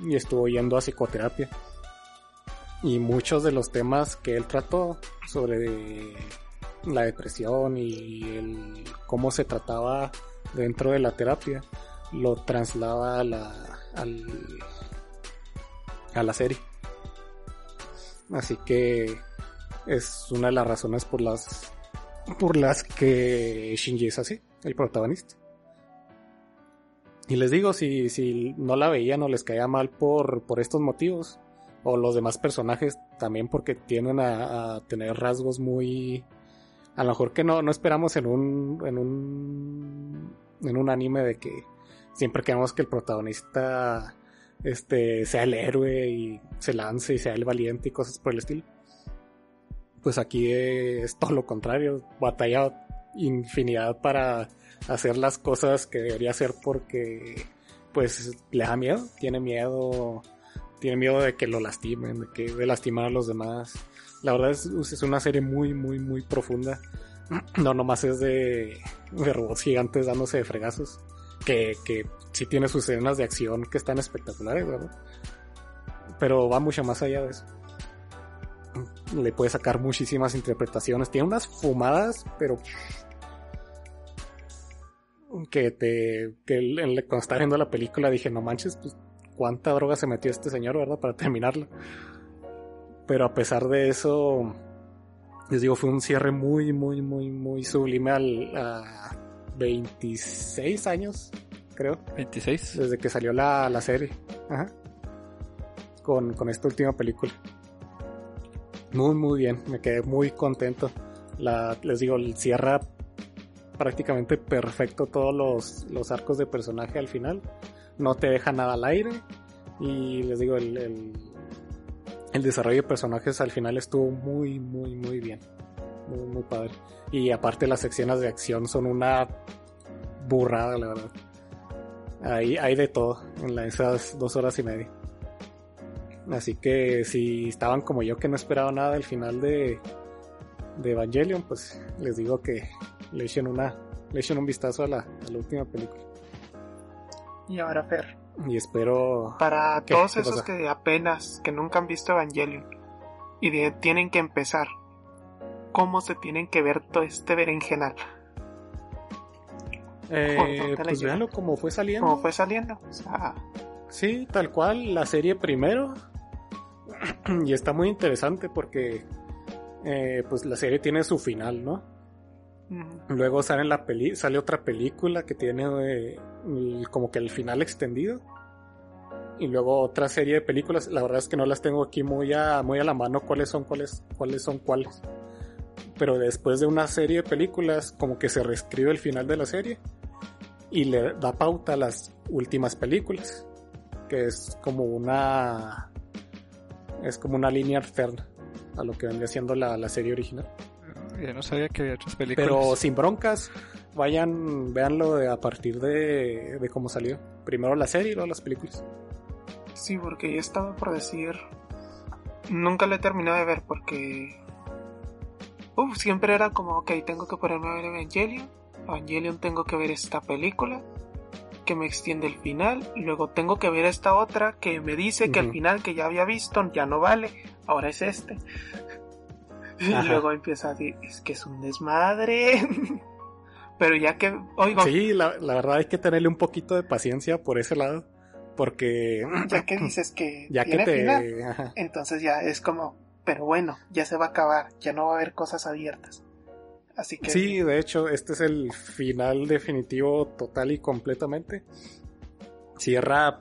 S3: y estuvo yendo a psicoterapia. Y muchos de los temas que él trató sobre la depresión y el cómo se trataba dentro de la terapia, lo traslada a la, al, a la serie. Así que es una de las razones por las por las que Shinji es así, el protagonista. Y les digo, si, si no la veían o les caía mal por, por estos motivos, o los demás personajes también porque tienden a, a tener rasgos muy... A lo mejor que no, no esperamos en un, en un en un anime de que siempre queremos que el protagonista este sea el héroe y se lance y sea el valiente y cosas por el estilo. Pues aquí es todo lo contrario, batalla infinidad para hacer las cosas que debería hacer porque pues le da miedo, tiene miedo, tiene miedo de que lo lastimen, de que de lastimar a los demás. La verdad es, es una serie muy, muy, muy profunda. No nomás es de, de robots gigantes dándose de fregazos. Que, que sí tiene sus escenas de acción que están espectaculares, ¿verdad? Pero va mucho más allá de eso. Le puede sacar muchísimas interpretaciones. Tiene unas fumadas, pero que te que cuando estaba viendo la película dije, no manches, pues cuánta droga se metió este señor, ¿verdad? Para terminarla. Pero a pesar de eso, les digo, fue un cierre muy, muy, muy, muy sublime al, a 26 años, creo,
S2: 26.
S3: desde que salió la, la serie. Ajá. Con, con esta última película. Muy, muy bien. Me quedé muy contento. La, les digo, cierra prácticamente perfecto todos los, los arcos de personaje al final. No te deja nada al aire. Y les digo, el, el, desarrollo de personajes al final estuvo muy, muy, muy bien. Muy, muy padre. Y aparte las secciones de acción son una burrada, la verdad. Hay, hay de todo en esas dos horas y media. Así que si estaban como yo que no esperaba nada del final de, de Evangelion, pues les digo que le echen una, le echen un vistazo a la, a la última película.
S4: Y ahora, Fer,
S3: Y espero.
S4: para
S3: ¿Qué?
S4: todos
S3: ¿Qué
S4: esos
S3: pasa?
S4: que apenas, que nunca han visto Evangelion y de- tienen que empezar, ¿cómo se tienen que ver todo este berenjenal?
S3: Eh,
S4: ¿por dónde la
S3: pues véanlo como fue saliendo.
S4: ¿Cómo fue saliendo? O sea,
S3: Sí, tal cual, la serie primero. y está muy interesante porque eh, pues la serie tiene su final, ¿no? Luego sale la peli sale otra película que tiene eh, el- como que el final extendido. Y luego otra serie de películas. La verdad es que no las tengo aquí muy a, muy a la mano cuáles son cuáles, cuáles son cuáles. Pero después de una serie de películas, como que se reescribe el final de la serie. Y le da pauta a las últimas películas. Que es como una. Es como una línea alterna a lo que vendría siendo la, la serie original.
S2: Yo no sabía que había otras películas.
S3: Pero sin broncas, vayan, véanlo de- a partir de, de cómo salió. Primero la serie y luego las películas.
S4: sí, porque yo estaba por decir, nunca lo he terminado de ver porque, uf, siempre era como, ok, tengo que ponerme a ver Evangelion, Evangelion tengo que ver esta película que me extiende el final, luego tengo que ver esta otra que me dice que el final que ya había visto ya no vale, ahora es este. Y
S3: Ajá.
S4: luego empieza a decir, es que es un desmadre. Pero ya que, oigo,
S3: Sí, la, la verdad hay que tenerle un poquito de paciencia por ese lado. Porque
S4: ya que dices que
S3: ya que
S4: tiene
S3: te...
S4: entonces ya es como, pero bueno, ya se va a acabar, ya no va a haber cosas abiertas. Así que
S3: Sí, de hecho, este es el final definitivo total y completamente. Cierra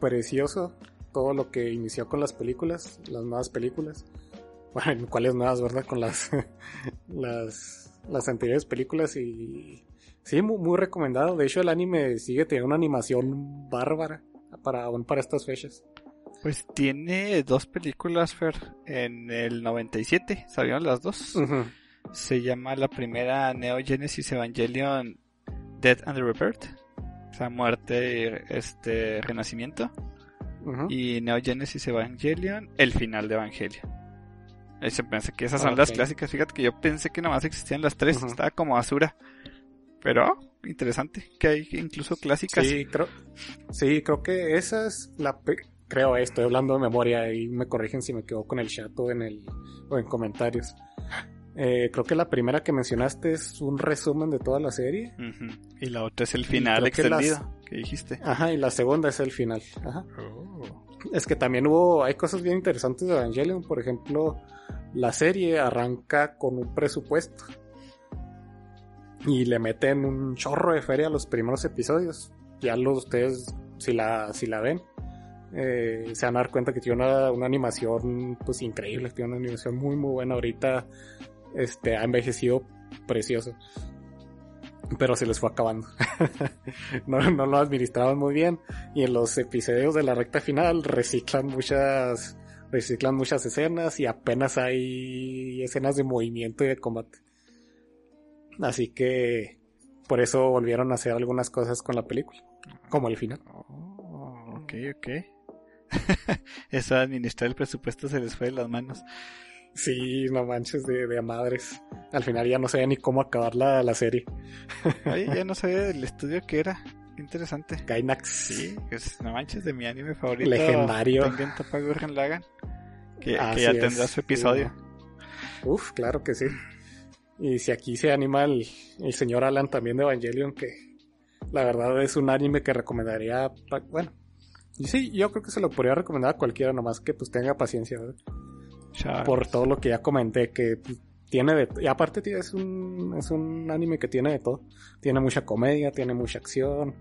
S3: precioso todo lo que inició con las películas, las nuevas películas. Bueno, ¿cuáles nuevas, verdad? Con las, las, las anteriores películas y... Sí, muy, muy recomendado. De hecho, el anime sigue teniendo una animación bárbara para, aún para estas fechas.
S2: Pues tiene dos películas, Fer. En el 97 salieron las dos.
S3: Ujú.
S2: Se llama la primera Neo Genesis Evangelion Death and the Rebirth. O sea, muerte, este, renacimiento. Y Neo Genesis Evangelion, el final de Evangelion. Ahí se pensé que esas son las clásicas. Fíjate que yo pensé que nomás existían las tres. Estaba como Asura. Pero, interesante. Que hay incluso clásicas.
S3: Sí, creo, sí, creo que esa es la... pe- Creo, estoy hablando de memoria y me corrigen si me quedo con el chat o en, el, o en comentarios. Eh, creo que la primera que mencionaste es un resumen de toda la serie.
S2: Y la otra es el final
S3: creo que las-
S2: extendido que dijiste.
S3: Ajá, y la segunda es el final. Ajá.
S2: Oh.
S3: Es que también hubo, hay cosas bien interesantes de Evangelion. Por ejemplo, la serie arranca con un presupuesto. Y le meten un chorro de feria a los primeros episodios. Ya los ustedes, si la, si la ven, eh, se van a dar cuenta que tiene una, una animación pues increíble. Tiene una animación muy muy buena. Ahorita este, ha envejecido precioso. Pero se les fue acabando. no, lo administraban muy bien y en los episodios de la recta final reciclan muchas reciclan muchas escenas y apenas hay escenas de movimiento y de combate así que por eso volvieron a hacer algunas cosas con la película como el final
S2: Oh, ok, ok. Eso administrar el presupuesto se les fue de las manos.
S3: Sí no manches de, de a madres al final ya no sabía ni cómo acabar la, la serie
S2: Ay, ya no sabía del estudio que era. Interesante.
S3: Gainax
S2: Sí, es, no manches de mi anime favorito.
S3: Legendario.
S2: Tengen Toppa Gurren Lagann. Que, que
S3: Así
S2: ya
S3: es,
S2: tendrá su
S3: sí.
S2: episodio.
S3: Uf, claro que sí. Y si aquí se anima el, el señor Alan también de Evangelion, que la verdad es un anime que recomendaría, pa- bueno, y sí, yo creo que se lo podría recomendar a cualquiera, nomás que pues tenga paciencia, ¿verdad? Por todo lo que ya comenté, que pues, tiene de... Y aparte es un, es un anime que tiene de todo. Tiene mucha comedia, tiene mucha acción,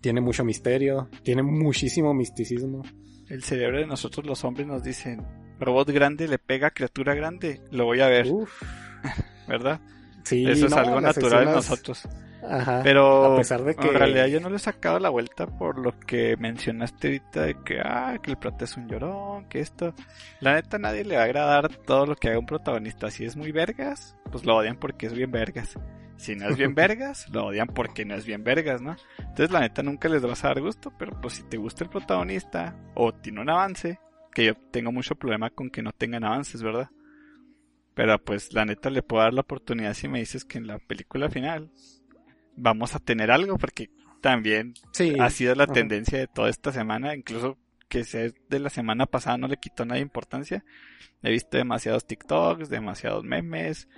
S3: tiene mucho misterio, tiene muchísimo misticismo.
S2: El cerebro de nosotros los hombres nos dicen, robot grande le pega a criatura grande, lo voy a ver,
S3: Uf,
S2: ¿verdad?
S3: sí,
S2: Eso es algo natural en
S3: escenas-
S2: nosotros.
S3: Ajá.
S2: Pero
S3: a pesar de que-
S2: en realidad yo no le he sacado la vuelta por lo que mencionaste ahorita de que, ah, que el prota es un llorón, que esto. La neta a nadie le va a agradar todo lo que haga un protagonista. Si es muy vergas, pues lo odian porque es bien vergas. Si no es bien vergas, lo odian porque no es bien vergas, ¿no? Entonces la neta nunca les vas a dar gusto, pero pues si te gusta el protagonista o tiene un avance, que yo tengo mucho problema con que no tengan avances, ¿verdad? Pero pues la neta le puedo dar la oportunidad si me dices que en la película final vamos a tener algo, porque también
S3: Sí,
S2: ha sido la
S3: ajá.
S2: tendencia de toda esta semana, incluso que sea de la semana pasada no le quitó nada de importancia. He visto demasiados TikToks, demasiados memes.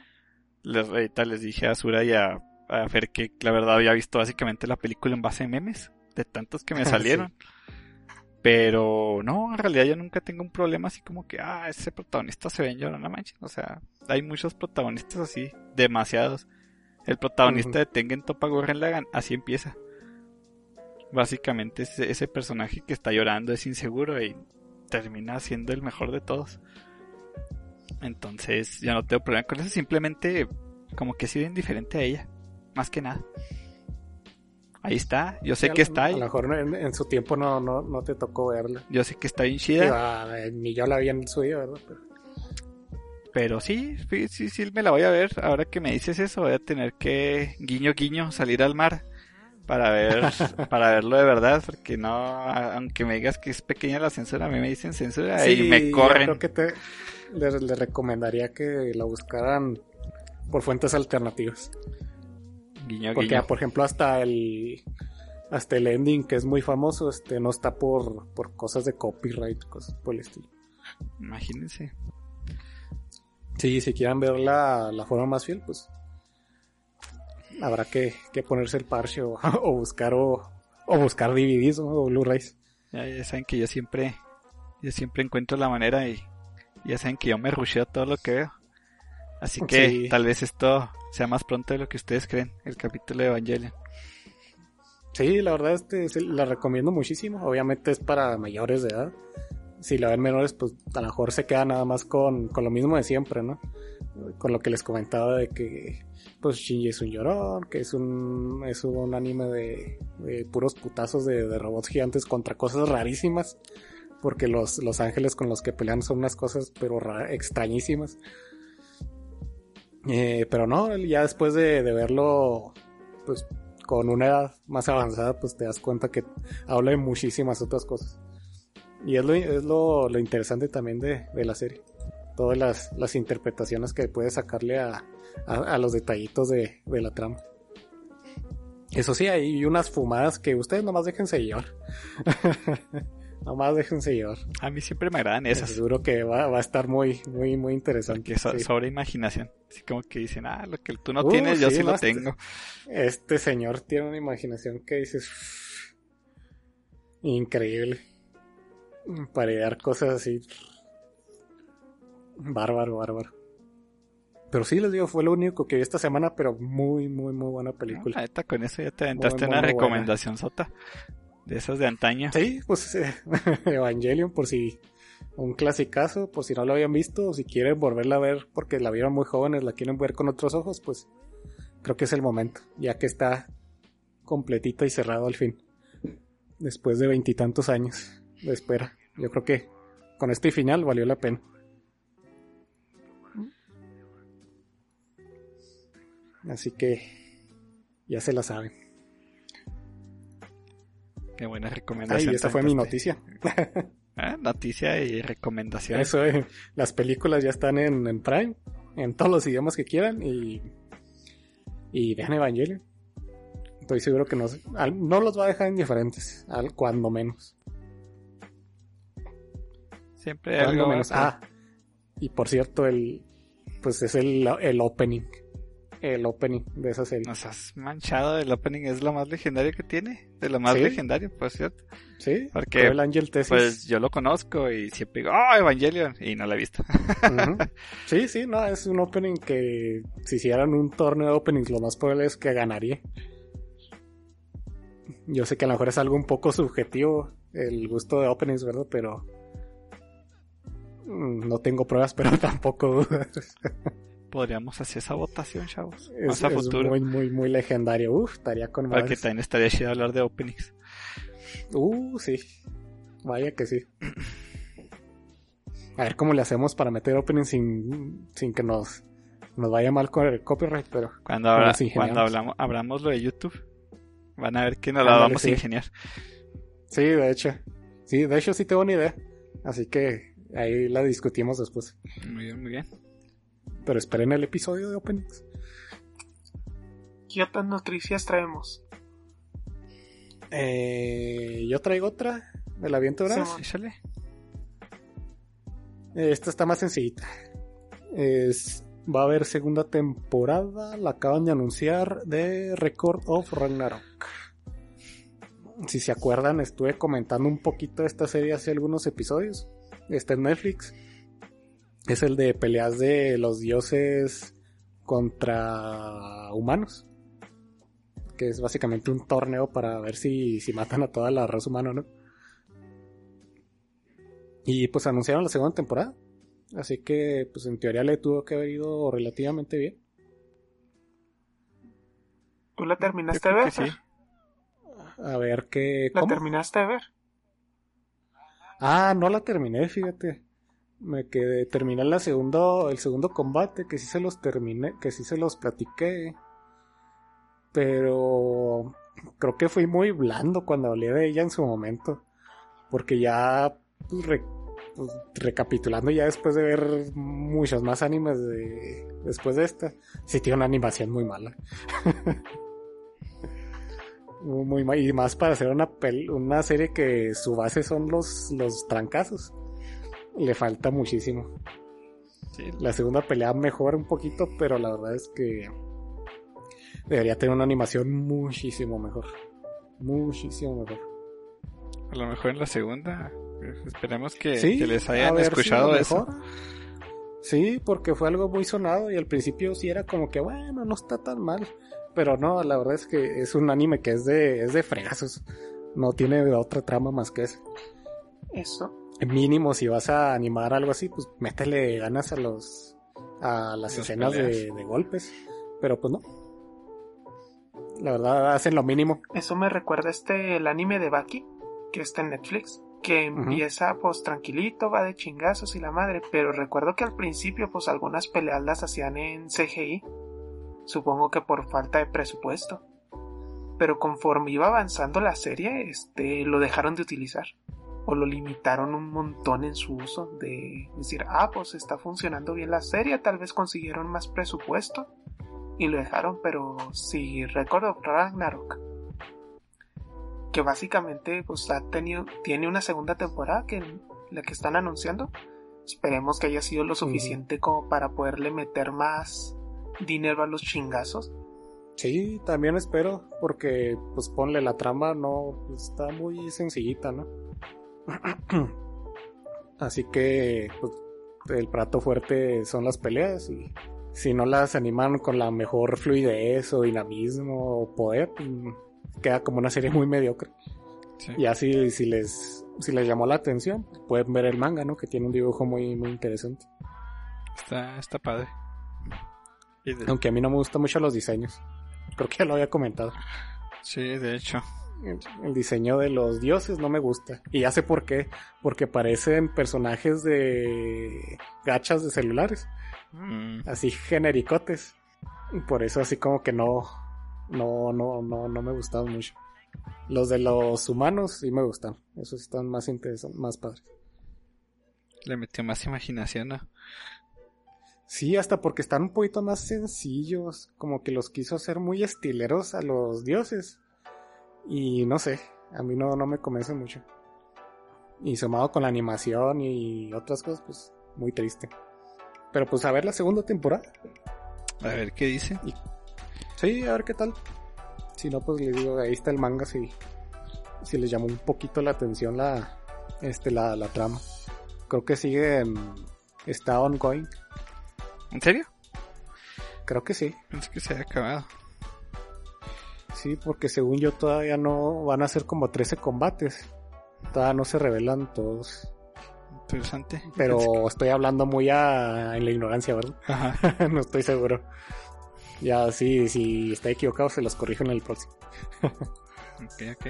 S2: Les, ahorita les dije a Sura y a, a Fer que la verdad había visto básicamente la película en base a memes, de tantos que me
S3: Sí.
S2: salieron. Pero no, en realidad yo nunca tengo un problema así como que, ah, ese protagonista se ve en llorón, no manches. O sea, hay muchos protagonistas así, demasiados. El protagonista de Tengen Toppa Gurren Lagann, así empieza. Básicamente ese, ese personaje que está llorando es inseguro y termina siendo el mejor de todos. Entonces yo no tengo problema con eso, simplemente como que he sido indiferente a ella, más que nada. Ahí está, yo sé
S3: Sí,
S2: que está
S3: A lo mejor en, en su tiempo no, no, no te tocó verla.
S2: yo sé que está bien chida,
S3: ah, ni yo la vi en su día, ¿verdad? Pero-
S2: pero sí, sí, sí, sí me la voy a ver. Ahora que me dices eso, voy a tener que guiño guiño salir al mar para ver, para verlo de verdad, porque no, aunque me digas que es pequeña la censura, a mí me dicen censura y me
S3: yo
S2: corren.
S3: creo que te, le, le recomendaría que la buscaran por fuentes alternativas.
S2: Guiño
S3: Porque,
S2: guiño.
S3: por ejemplo, hasta el hasta el ending, que es muy famoso, este no está por, por cosas de copyright, cosas por el estilo.
S2: Imagínense.
S3: Sí, si quieran ver la, la forma más fiel, pues habrá que, que ponerse el parche o, o buscar o, o buscar DVDs o Blu-rays.
S2: Ya, ya saben que yo siempre, yo siempre encuentro la manera y ya saben que yo me rusheo todo lo que veo. Así que
S3: Sí.
S2: tal vez esto sea más pronto de lo que ustedes creen, el capítulo de Evangelion.
S3: Sí, la verdad este la recomiendo muchísimo. Obviamente es para mayores de edad. Si la ven menores, pues a lo mejor se queda nada más con, con lo mismo de siempre, ¿no? Con lo que les comentaba de que pues Shinji es un llorón, que es un es un anime de, puros putazos de, de robots gigantes contra cosas rarísimas. Porque los, los ángeles con los que pelean son unas cosas pero ra- extrañísimas. Eh, pero no, ya después de, de verlo, pues con una edad más avanzada, pues te das cuenta que habla de muchísimas otras cosas. Y es lo, es lo, lo interesante también de, de la serie. Todas las, las interpretaciones que puedes sacarle a, a, a los detallitos de, de la trama. Eso sí, hay unas fumadas que ustedes nomás déjense llevar. nomás déjense llevar.
S2: A mí siempre me agradan esas,
S3: Seguro que va, va a estar muy, muy, muy interesante.
S2: porque so-
S3: Sí.
S2: sobre imaginación. Así como que dicen, ah, lo que tú no
S3: Uh,
S2: tienes, yo
S3: sí,
S2: lo
S3: este-
S2: tengo.
S3: Este señor tiene una imaginación que dices. Increíble. Para idear cosas así. Bárbaro, bárbaro. Pero sí, les digo, fue lo único que vi esta semana, pero muy, muy, muy buena película.
S2: la neta, con eso ya te aventaste
S3: muy,
S2: una
S3: muy buena.
S2: recomendación sota. De esas de antaño.
S3: Sí, pues eh, Evangelion, por si un clasicazo, por si no lo habían visto, o si quieren volverla a ver porque la vieron muy jóvenes, la quieren ver con otros ojos, pues creo que es el momento, ya que está completita y cerrado al fin. Después de veintitantos años de espera. Yo creo que con este final valió la pena. Así que ya se la saben.
S2: Qué buena
S3: Ay,
S2: recomendación.
S3: esa
S2: te
S3: fue mi noticia.
S2: Ah, Noticia y recomendación.
S3: Eso, eh, las películas ya están en, en Prime, en todos los idiomas que quieran y, y vean Evangelion. Estoy seguro que no, no los va a dejar indiferentes, al, cuando menos.
S2: Siempre hay algo
S3: menos. Ah, Y por cierto, el pues es el, el opening. El opening de esa serie.
S2: Nos has manchado, el opening es lo más legendario que tiene. De lo más
S3: ¿Sí?
S2: legendario, por cierto.
S3: Sí,
S2: Porque,
S3: el Angel Tesis.
S2: Pues yo lo conozco y siempre digo, ¡oh, Evangelion! Y no lo he visto.
S3: Sí, sí, no, es un opening que si hicieran un torneo de openings, lo más probable es que ganaría. Yo sé que a lo mejor es algo un poco subjetivo el gusto de openings, ¿verdad? Pero no tengo pruebas, pero tampoco dudas.
S2: Podríamos hacer esa votación, chavos.
S3: Es,
S2: Más a
S3: es
S2: futuro.
S3: muy, muy, muy legendario. Uf, estaría con
S2: Porque
S3: madres.
S2: también estaría chido hablar de openings.
S3: Uh, sí. Vaya que sí. A ver cómo le hacemos para meter openings sin, sin que nos, nos vaya mal con el copyright, pero
S2: Cuando, habla- cuando hablamos, abramos lo de YouTube, van a ver que nos la vamos
S3: sí.
S2: a ingeniar.
S3: Sí, de hecho. Sí, de hecho sí tengo una idea. Así que ahí la discutimos después.
S2: Muy bien, muy bien.
S3: Pero esperen el episodio de openings.
S4: ¿Qué otras noticias traemos?
S3: Eh, yo traigo otra de la viento.
S2: Échale.
S3: Eh, Esta está más sencillita. Es, va a haber segunda temporada. La acaban de anunciar de Record of Ragnarok. Si se acuerdan, estuve comentando un poquito de esta serie hace algunos episodios. Está en Netflix. Es el de peleas de los dioses contra humanos. Que es básicamente un torneo para ver si, si matan a toda la raza humana o no. Y pues anunciaron la segunda temporada. Así que, pues en teoría le tuvo que haber ido relativamente bien.
S4: ¿Tú la terminaste de ver?
S2: sí.
S3: A ver qué.
S4: ¿La terminaste de ver?
S3: Ah, no la terminé, fíjate. Me quedé, terminé la segundo, el segundo combate, que sí se los terminé, que sí se los platiqué. Pero creo que fui muy blando cuando hablé de ella en su momento. Porque ya, pues, pues, recapitulando ya después de ver muchos más animes de, después de esta, sí tiene una animación muy mala. muy, y más para hacer una, pel- una serie que su base son los, los trancazos. Le falta muchísimo.
S2: Sí,
S3: La segunda pelea mejora un poquito, pero la verdad es que debería tener una animación muchísimo mejor. Muchísimo mejor.
S2: a lo mejor en la segunda. pues, Esperemos que,
S3: Sí,
S2: que les hayan
S3: si
S2: escuchado eso.
S3: mejora. Sí, porque fue algo muy sonado y al principio sí era como que bueno, no está tan mal. Pero no, la verdad es que es un anime que es de, es de fregazos. No tiene otra trama más que eso.
S4: Eso.
S3: Mínimo, si vas a animar algo así, pues métele ganas a los a las escenas de,
S2: peleas.
S3: de golpes. Pero pues no. La verdad hacen lo mínimo.
S4: Eso me recuerda este el anime de Baki, que está en Netflix, que empieza pues tranquilito, va de chingazos y la madre, pero recuerdo que al principio pues algunas peleas las hacían en CGI, supongo que por falta de presupuesto. Pero conforme iba avanzando la serie, este lo dejaron de utilizar. O lo limitaron un montón en su uso de decir, ah, pues está funcionando bien la serie, tal vez consiguieron más presupuesto y lo dejaron, pero si Record of Ragnarok que básicamente pues ha tenido tiene una segunda temporada que la que están anunciando. Esperemos que haya sido lo suficiente como para poderle meter más dinero a los chingazos
S3: Sí, también espero, porque pues ponle la trama, no, está muy sencillita, ¿no? Así que pues, el plato fuerte son las peleas y si no las animan con la mejor fluidez o dinamismo o poder, pues, queda como una serie muy mediocre.
S2: Sí.
S3: Y así si les si les llamó la atención, pueden ver el manga, ¿no? Que tiene un dibujo muy muy interesante.
S2: Está, está padre.
S3: Aunque a mí no me gustan mucho los diseños. Creo que ya lo había comentado.
S2: Sí, de hecho.
S3: El, diseño de los dioses no me gusta. Y ya sé por qué. Porque parecen personajes de gachas de celulares.
S2: Mm,
S3: Así genericotes. Por eso así como que no. No, no, no, no me gustaban mucho. Los de los humanos sí me gustan. Esos están más interesantes, más padres.
S2: le metió más imaginación, ¿no?
S3: Sí, hasta porque están un poquito más sencillos. Como que los quiso hacer muy estileros a los dioses. Y no sé, a mí no, no me convence mucho. Y sumado con la animación y otras cosas, pues muy triste. Pero pues a ver la segunda temporada.
S2: A ver qué dice.
S3: Sí, a ver qué tal. Si no, pues les digo, ahí está el manga si, si les llamó un poquito la atención la, este, la, la trama. Creo que sigue, en- está ongoing.
S2: ¿En serio?
S3: Creo que sí.
S2: Pensé que se había acabado.
S3: Sí, porque según yo todavía no van a ser como 13 combates. Todavía no se revelan todos.
S2: Interesante.
S3: Pero estoy hablando muy a, en la ignorancia, ¿verdad?
S2: Ajá.
S3: no estoy seguro. Ya, sí, si está equivocado se los corrijo en el próximo.
S2: Ok, ok.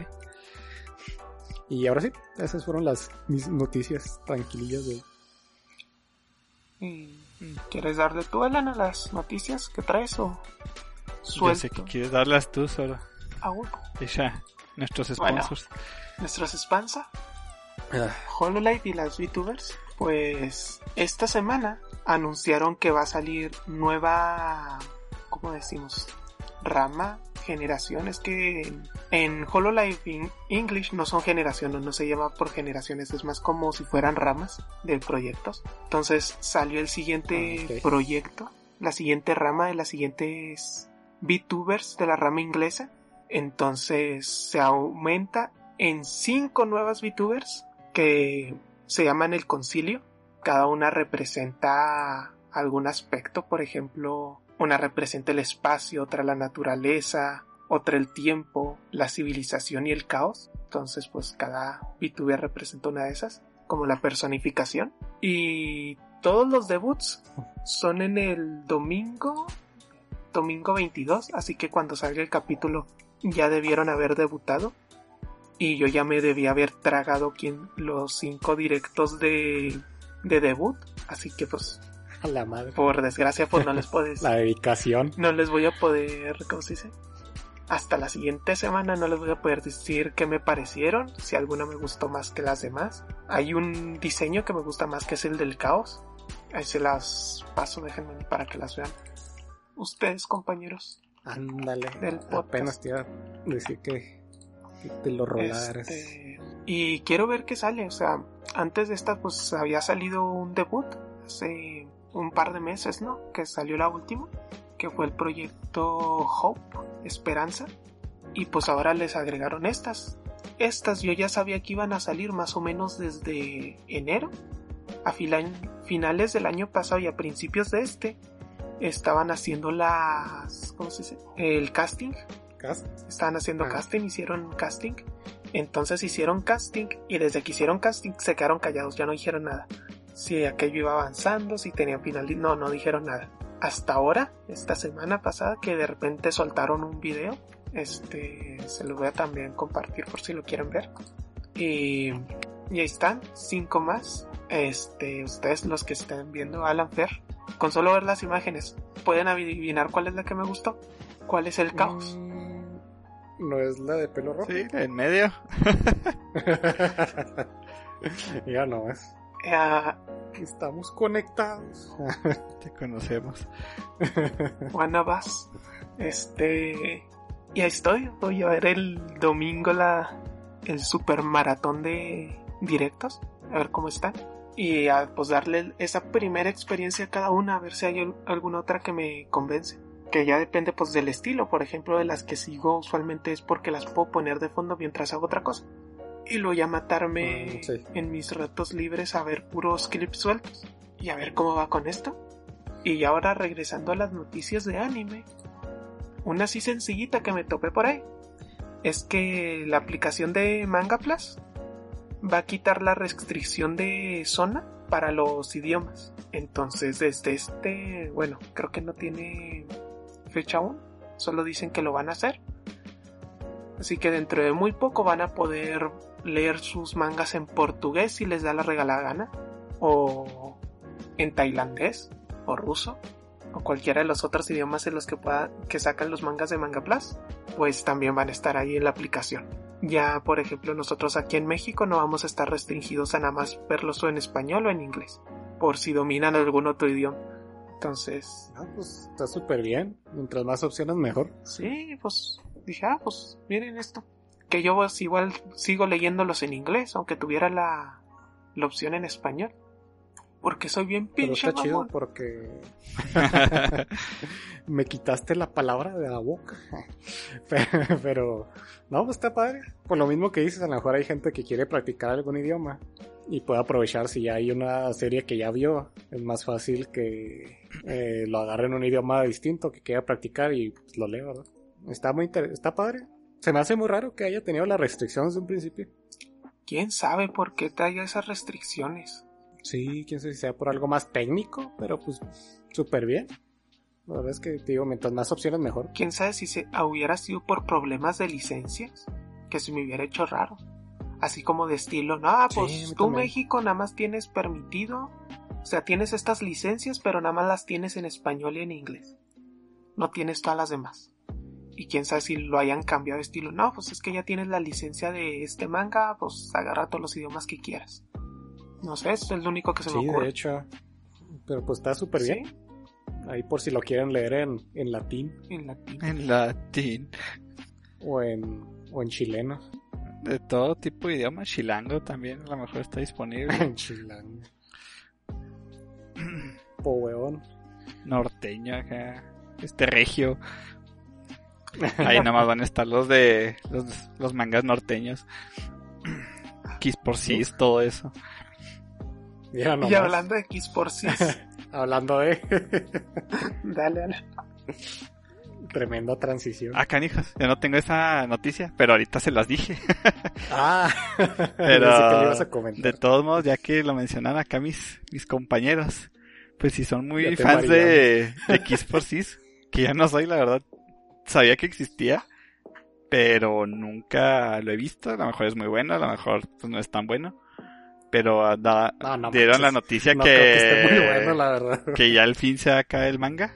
S3: Y ahora sí, esas fueron las mis noticias tranquilillas de...
S4: ¿Y ¿Quieres darle tú, Alan, a las noticias que traes o
S2: Yo
S4: suelto?
S2: sé que quieres darlas tú solo.
S4: Ah, bueno.
S2: Isha, nuestros
S4: Bueno.
S2: sponsors.
S4: Nuestros Spansa,
S3: Ah,
S4: Hololive y las VTubers, pues esta semana anunciaron que va a salir nueva, ¿cómo decimos? Rama, generación. Es que en, en Hololive in English no son generaciones, no se llama por generaciones, es más como si fueran ramas de proyectos. Entonces salió el siguiente
S3: Ah,
S4: proyecto, la siguiente rama de las siguientes VTubers de la rama inglesa. Entonces se aumenta en cinco nuevas VTubers que se llaman el concilio. Cada una representa algún aspecto, por ejemplo, una representa el espacio, otra la naturaleza, otra el tiempo, la civilización y el caos. Entonces, pues cada VTuber representa una de esas, como la personificación. Y todos los debuts son en el domingo, domingo 22, así que cuando salga el capítulo ya debieron haber debutado y yo ya me debía haber tragado quien, los cinco directos de, de debut. Así que pues,
S3: a la madre.
S4: por desgracia, pues no les puedo decir.
S3: La dedicación.
S4: No les voy a poder, ¿cómo se dice? Hasta la siguiente semana no les voy a poder decir qué me parecieron, si alguna me gustó más que las demás. Hay un diseño que me gusta más que es el del caos. Ahí se las paso, déjenme para que las vean. Ustedes, compañeros.
S3: Ándale.
S4: Del podcast.
S3: Apenas te iba a decir que, que te lo rolaras.
S4: Este, y quiero ver qué sale. O sea, antes de esta, pues había salido un debut hace un par de meses, ¿no? Que salió la última, que fue el proyecto Hope, Esperanza. Y pues ahora les agregaron estas. Estas yo ya sabía que iban a salir más o menos desde enero. A finales del año pasado y a principios de este. Estaban haciendo las. ¿Cómo se dice? El casting
S3: Cast.
S4: estaban haciendo
S3: Ah.
S4: casting, hicieron casting. Entonces hicieron casting y desde que hicieron casting se quedaron callados, ya no dijeron nada. Si aquello iba avanzando, si tenían final, no, no dijeron nada. Hasta ahora, esta semana pasada, que de repente soltaron un video, este, se lo voy a también compartir por si lo quieren ver. Y, y ahí están, cinco más. Este, ustedes los que estén viendo Alan Fair, con solo ver las imágenes, pueden adivinar cuál es la que me gustó, cuál es el caos.
S3: Mm, No es la de pelo rojo.
S2: Sí, en medio.
S3: ya no es.
S4: Eh,
S3: Estamos conectados.
S2: Te conocemos.
S4: One of Us. Este. Y ahí estoy. Voy a ver el domingo la, el super maratón de directos. A ver cómo están. Y a, pues darle esa primera experiencia a cada una. A ver si hay al- alguna otra que me convence. Que ya depende pues del estilo. Por ejemplo, de las que sigo usualmente es porque las puedo poner de fondo mientras hago otra cosa. Y luego ya matarme
S3: sí.
S4: en mis ratos libres a ver puros clips sueltos. Y a ver cómo va con esto. Y ahora regresando a las noticias de anime. Una así sencillita que me topé por ahí. Es que la aplicación de Manga Plus va a quitar la restricción de zona para los idiomas. Entonces desde este, bueno, creo que no tiene fecha aún. Solo dicen que lo van a hacer. Así que dentro de muy poco van a poder leer sus mangas en portugués si les da la regalada gana. O en tailandés o ruso o cualquiera de los otros idiomas en los que pueda, que sacan los mangas de Manga Plus, pues también van a estar ahí en la aplicación. Ya, por ejemplo, nosotros aquí en México no vamos a estar restringidos a nada más verlos o en español o en inglés, por si dominan algún otro idioma. Entonces,
S3: Ah, pues está súper bien. Mientras más opciones, mejor.
S4: sí, pues dije, ah, pues miren esto. Que yo pues, igual sigo leyéndolos en inglés, aunque tuviera la, la opción en español. Porque soy bien
S3: Pero
S4: pinche
S3: está chido
S4: mamón.
S3: porque me quitaste la palabra de la boca. Pero, pero, no, pues está padre. Por lo mismo que dices, a lo mejor hay gente que quiere practicar algún idioma y puede aprovechar si ya hay una serie que ya vio. Es más fácil que eh, lo agarre en un idioma distinto que quiera practicar y pues, lo lea, ¿verdad? Está muy inter- está padre. Se me hace muy raro que haya tenido las restricciones de un principio.
S4: ¿Quién sabe por qué trae esas restricciones?
S3: Sí, quién sabe si sea por algo más técnico, pero pues súper bien. La verdad es que, te digo, mientras más opciones mejor.
S4: ¿Quién sabe si se hubiera sido por problemas de licencias? Que se me hubiera hecho raro. Así como de estilo, no, pues tú
S3: también.
S4: México nada más tienes permitido, o sea, tienes estas licencias, pero nada más las tienes en español y en inglés. No tienes todas las demás. Y quién sabe si lo hayan cambiado de estilo. No, pues es que ya tienes la licencia de este manga, pues agarra todos los idiomas que quieras. No sé, eso es lo único que se me
S3: Sí,
S4: ocurre.
S3: de hecho. Pero pues está súper bien. Ahí por si lo quieren leer en, en latín
S4: en latín.
S2: en latín.
S3: o en, o en chileno.
S2: De todo tipo de idioma. Chilango también a lo mejor está disponible.
S3: en chilango. Po huevón.
S2: Norteño acá. Este regio. Ahí nomás van a estar los de los, los mangas norteños. Kiss por Cis, todo eso.
S4: Y hablando de Kiss por sí,
S3: Hablando de
S4: dale, dale.
S3: tremenda transición.
S2: Ah, canijas, yo no tengo esa noticia, pero ahorita se las dije.
S3: Ah,
S2: Pero
S3: pensé que le ibas a comentar.
S2: de todos modos, ya que lo mencionan acá mis, mis compañeros, pues si son muy fans de, de Kiss for Cis, que ya no soy, la verdad, sabía que existía, pero nunca lo he visto, a lo mejor es muy bueno, a lo mejor pues, no es tan bueno, pero ah, da-
S3: No, no
S2: dieron la noticia
S3: No
S2: que,
S3: que esté muy bueno, la verdad.
S2: que ya al fin se acaba el manga.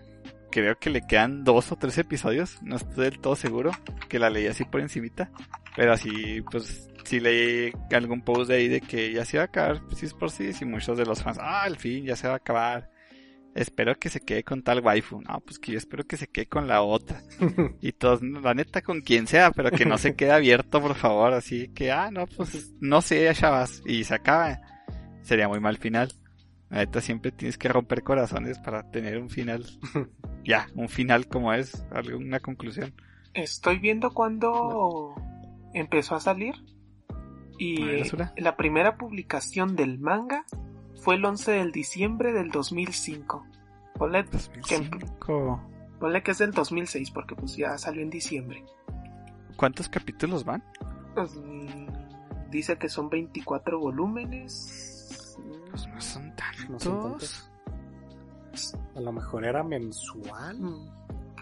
S2: Creo que le quedan dos o tres episodios, no estoy del todo seguro, que la leí así por encimita, pero así pues sí leí algún post de ahí de que ya se va a acabar, sí es por sí, y muchos de los fans, ah, al fin ya se va a acabar. Espero que se quede con tal waifu, no, pues que yo espero que se quede con la otra. Y todos, la neta con quien sea, pero que no se quede abierto, por favor, así que, ah, no, pues no sé, ya vas, y se acaba. Sería muy mal final. La neta siempre tienes que romper corazones para tener un final. ya, un final como es, alguna conclusión.
S4: Estoy viendo cuando empezó a salir. Y la primera publicación del manga fue el 11 de diciembre del 2005. Ponle,
S2: 2005.
S4: ponle que es del 2006 porque pues ya salió en diciembre.
S2: ¿Cuántos capítulos van?
S4: Pues, dice que son 24 volúmenes.
S2: Pues no son
S3: No son
S2: tantos.
S3: tantos. A lo mejor era mensual
S4: Mm,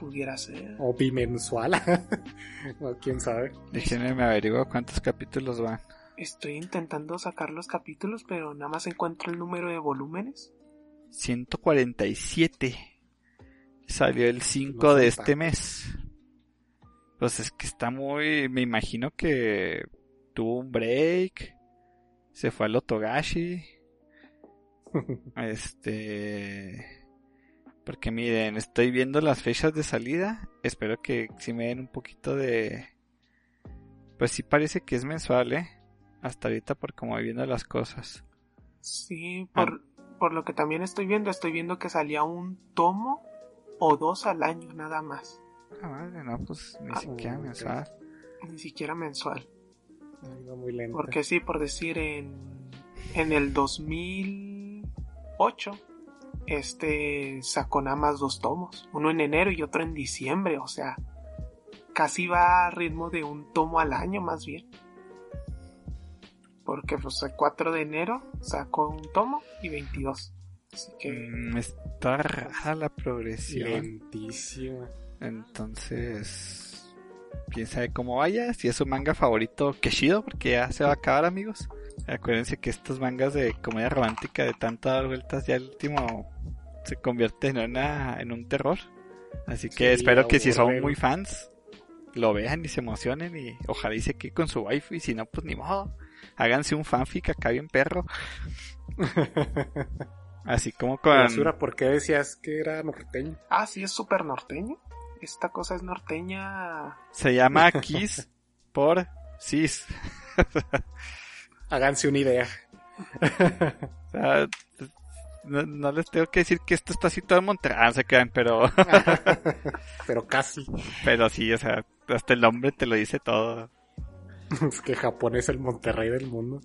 S4: Pudiera ser.
S3: o bimensual. no, quién sabe.
S2: Déjenme me averiguo cuántos capítulos van.
S4: Estoy intentando sacar los capítulos, pero nada más encuentro el número de volúmenes.
S2: 147. Salió el 5
S3: No
S2: de este mes. Pues es que está muy... Me imagino que tuvo un break. Se fue al Otogashi. Este... Porque miren, estoy viendo las fechas de salida. Espero que si me den un poquito de... Pues sí parece que es mensual, ¿eh? Hasta ahorita por como voy viendo las cosas.
S4: Sí, por, por lo que también estoy viendo, estoy viendo que salía un tomo o dos al año nada más.
S2: Ah, madre, no, pues ni
S4: Ah,
S2: siquiera mensual.
S4: Ni siquiera mensual.
S3: Iba muy lento.
S4: Porque sí, por decir, en, en el 2008, este sacó nada más dos tomos. Uno en enero y otro en diciembre. O sea, casi va a ritmo de un tomo al año más bien. Porque pues el 4 de enero sacó un tomo y 22. Así que
S2: Mm, está rara la progresión.
S3: Lentísima.
S2: Entonces, quién sabe cómo vaya. Si es su manga favorito, qué chido, porque ya se va a acabar, amigos. Acuérdense que estos mangas de comedia romántica de tantas dar vueltas, ya el último se convierte en, una, en un terror. Así que
S3: Sí,
S2: espero que si son muy fans, lo vean y se emocionen. Y ojalá y se quede con su wife. Y si no, pues ni modo. Háganse un fanfic acá bien perro. Así como con.
S3: Basura, ¿por qué decías que era norteño?
S4: Ah, sí, es súper norteño. Esta cosa es norteña.
S2: Se llama Kiss por Cis.
S3: Háganse una idea.
S2: O sea, no, no les tengo que decir que esto está situado en Monterrey, ah, no se quedan, pero,
S3: Pero casi.
S2: pero sí, o sea, hasta el nombre te lo dice todo.
S3: Es que Japón es el Monterrey del mundo.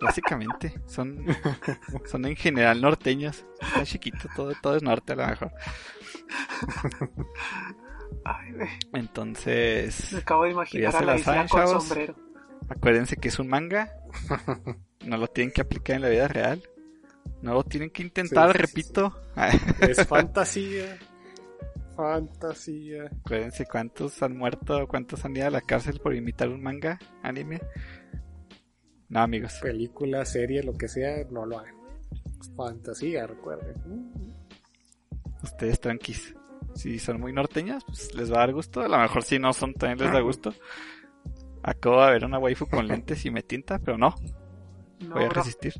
S2: Básicamente, son, son en general norteños. Está chiquito, todo, todo es norte a lo mejor.
S4: Ay, güey,
S2: Entonces,
S4: me acabo de imaginar a la
S2: la
S4: isla
S2: saben,
S4: con
S2: chavos.
S4: sombrero.
S2: acuérdense que es un manga. No lo tienen que aplicar en la vida real. No lo tienen que intentar,
S3: Sí, sí, sí,
S2: repito.
S3: Es fantasía. Fantasía.
S2: Acuérdense cuántos han muerto, cuántos han ido a la cárcel por imitar un manga, anime. No, amigos.
S3: Película, serie, lo que sea, no lo hagan. Fantasía, recuerden.
S2: Ustedes tranquis. Si son muy norteños, pues les va a dar gusto. A lo mejor si no son, también les da gusto. Acabo de ver una waifu con lentes y me tinta, pero no.
S4: No,
S2: Voy a resistir.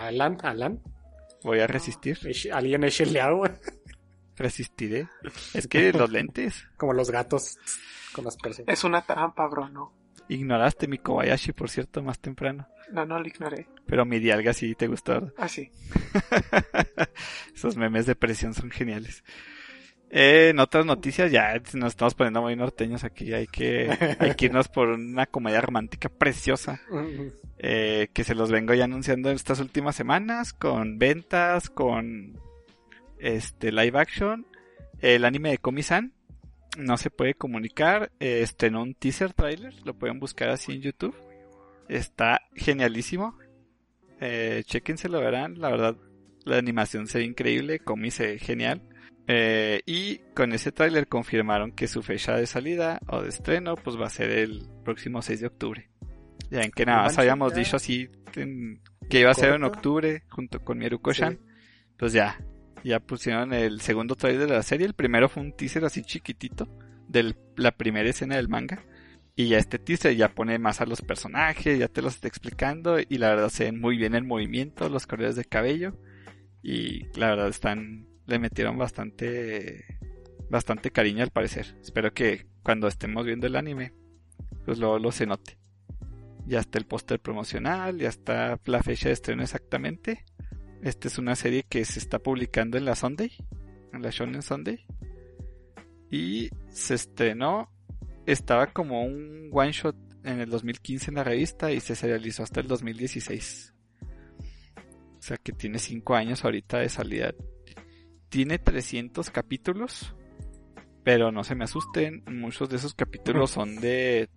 S3: Alan, Alan.
S2: Voy a resistir.
S3: Alguien échele agua.
S2: Resistiré. Es que los lentes.
S3: Como los gatos con las personas.
S4: Es una trampa, bro, no.
S2: Ignoraste mi Kobayashi, por cierto, más temprano.
S4: No, no lo ignoré.
S2: Pero mi dialga sí te gustó.
S4: Ah, sí.
S2: Esos memes de presión son geniales. Eh, en otras noticias, ya nos estamos poniendo muy norteños aquí. Hay que, hay que irnos por una comedia romántica preciosa. eh, que se los vengo ya anunciando en estas últimas semanas. Con ventas, con este live action. El anime de Komi-san. No se puede comunicar. Estrenó un teaser trailer. Lo pueden buscar así en YouTube. Está genialísimo. Eh, chequense, lo verán. La verdad, la animación se ve increíble. Komi se ve genial. Eh, y con ese tráiler confirmaron que su fecha de salida o de estreno pues va a ser el próximo 6 de octubre. Ya en que nada más habíamos dicho así en- que iba a ser en octubre junto con Mieruko-chan.
S3: Sí.
S2: Pues ya, ya pusieron el segundo tráiler de la serie. El primero fue un teaser así chiquitito de la primera escena del manga. Y ya este teaser ya pone más a los personajes, ya te los está explicando. Y la verdad se ven muy bien el movimiento, los colores de cabello. Y la verdad están, le metieron bastante, bastante cariño al parecer. Espero que cuando estemos viendo el anime, pues luego lo se note. Ya está el póster promocional, ya está la fecha de estreno exactamente. Esta es una serie que se está publicando en la Sunday, en la Shonen Sunday. Y se estrenó, estaba como un one shot en el 2015 en la revista y se serializó hasta el 2016. O sea que tiene 5 años ahorita de salida. Tiene 300 capítulos, pero no se me asusten, muchos de esos capítulos son de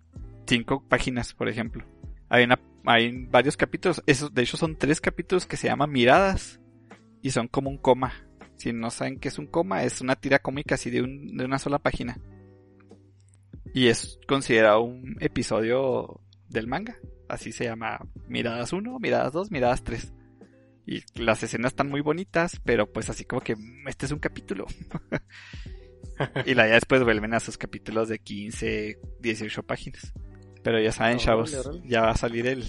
S2: 5 páginas, por ejemplo. Hay, una, hay varios capítulos, esos, de hecho son tres capítulos que se llaman miradas y son como un coma. Si no saben qué es un coma, es una tira cómica así de, un- de una sola página. Y es considerado un episodio del manga. Así se llama Miradas 1, Miradas 2, Miradas 3. Y las escenas están muy bonitas, pero pues así como que "Mm, este es un capítulo. y la ya después vuelven a sus capítulos de 15, 18 páginas. Pero ya saben, chavos, ya va a salir el,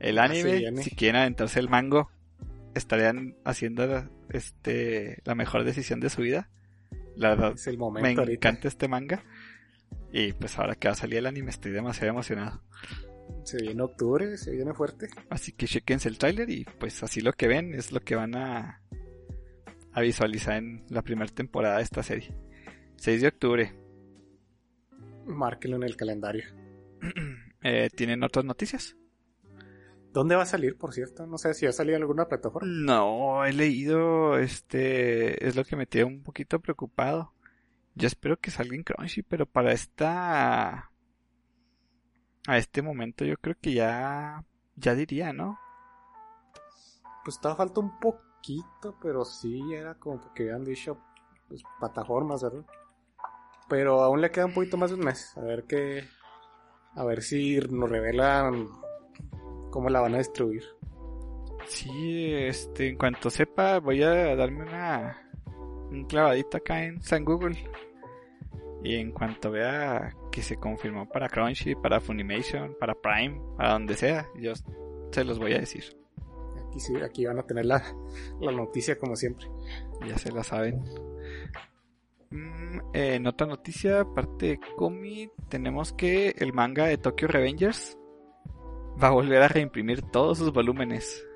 S2: el
S3: se
S2: anime. Si quieren aventarse el mango, estarían haciendo este la mejor decisión de su vida. La verdad,
S3: Es el
S2: me
S3: momento ahorita.
S2: encanta este manga. Y pues ahora que va a salir el anime estoy demasiado emocionado.
S3: Se viene octubre, se viene fuerte.
S2: Así que chequense el tráiler y pues así lo que ven es lo que van a, a visualizar en la primera temporada de esta serie. 6 de octubre.
S3: Márquenlo en el calendario.
S2: Eh, ¿Tienen otras noticias?
S3: ¿Dónde va a salir, por cierto? No sé si va a salir en alguna plataforma.
S2: No, he leído, este, es lo que me tiene un poquito preocupado. Yo espero que salga en Crunchy, pero para esta, a este momento yo creo que ya, ya diría, ¿no?
S3: Pues estaba falta un poquito, pero sí era como que habían dicho pues, plataformas, ¿verdad? Pero aún le queda un poquito más de un mes. A ver qué. A ver si nos revelan cómo la van a distribuir.
S2: Sí, este, en cuanto sepa, voy a darme una, un clavadito acá en San Google. Y en cuanto vea que se confirmó para Crunchy, para Funimation, para Prime, para donde sea, yo se los voy a decir.
S3: Aquí sí, aquí van a tener la, la noticia como siempre.
S2: Ya se la saben. Mm, eh, en otra noticia, aparte de Komi, tenemos que el manga de Tokyo Revengers va a volver a reimprimir todos sus volúmenes.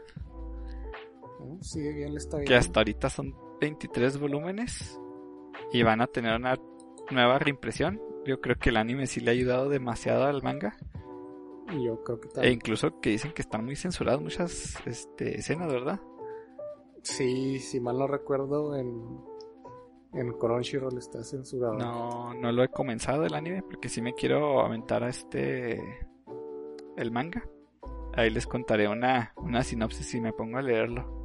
S3: Sí, bien le está bien.
S2: que hasta ahorita son 23 volúmenes y van a tener una nueva reimpresión. Yo creo que el anime sí le ha ayudado demasiado al manga
S3: yo creo que
S2: e
S3: también.
S2: incluso que dicen que están muy censuradas muchas este, escenas, ¿verdad?
S3: Sí, si mal no recuerdo, en, en Crunchyroll está censurado.
S2: No, no lo he comenzado el anime porque sí me quiero aventar a este el manga. Ahí les contaré una, una sinopsis si me pongo a leerlo.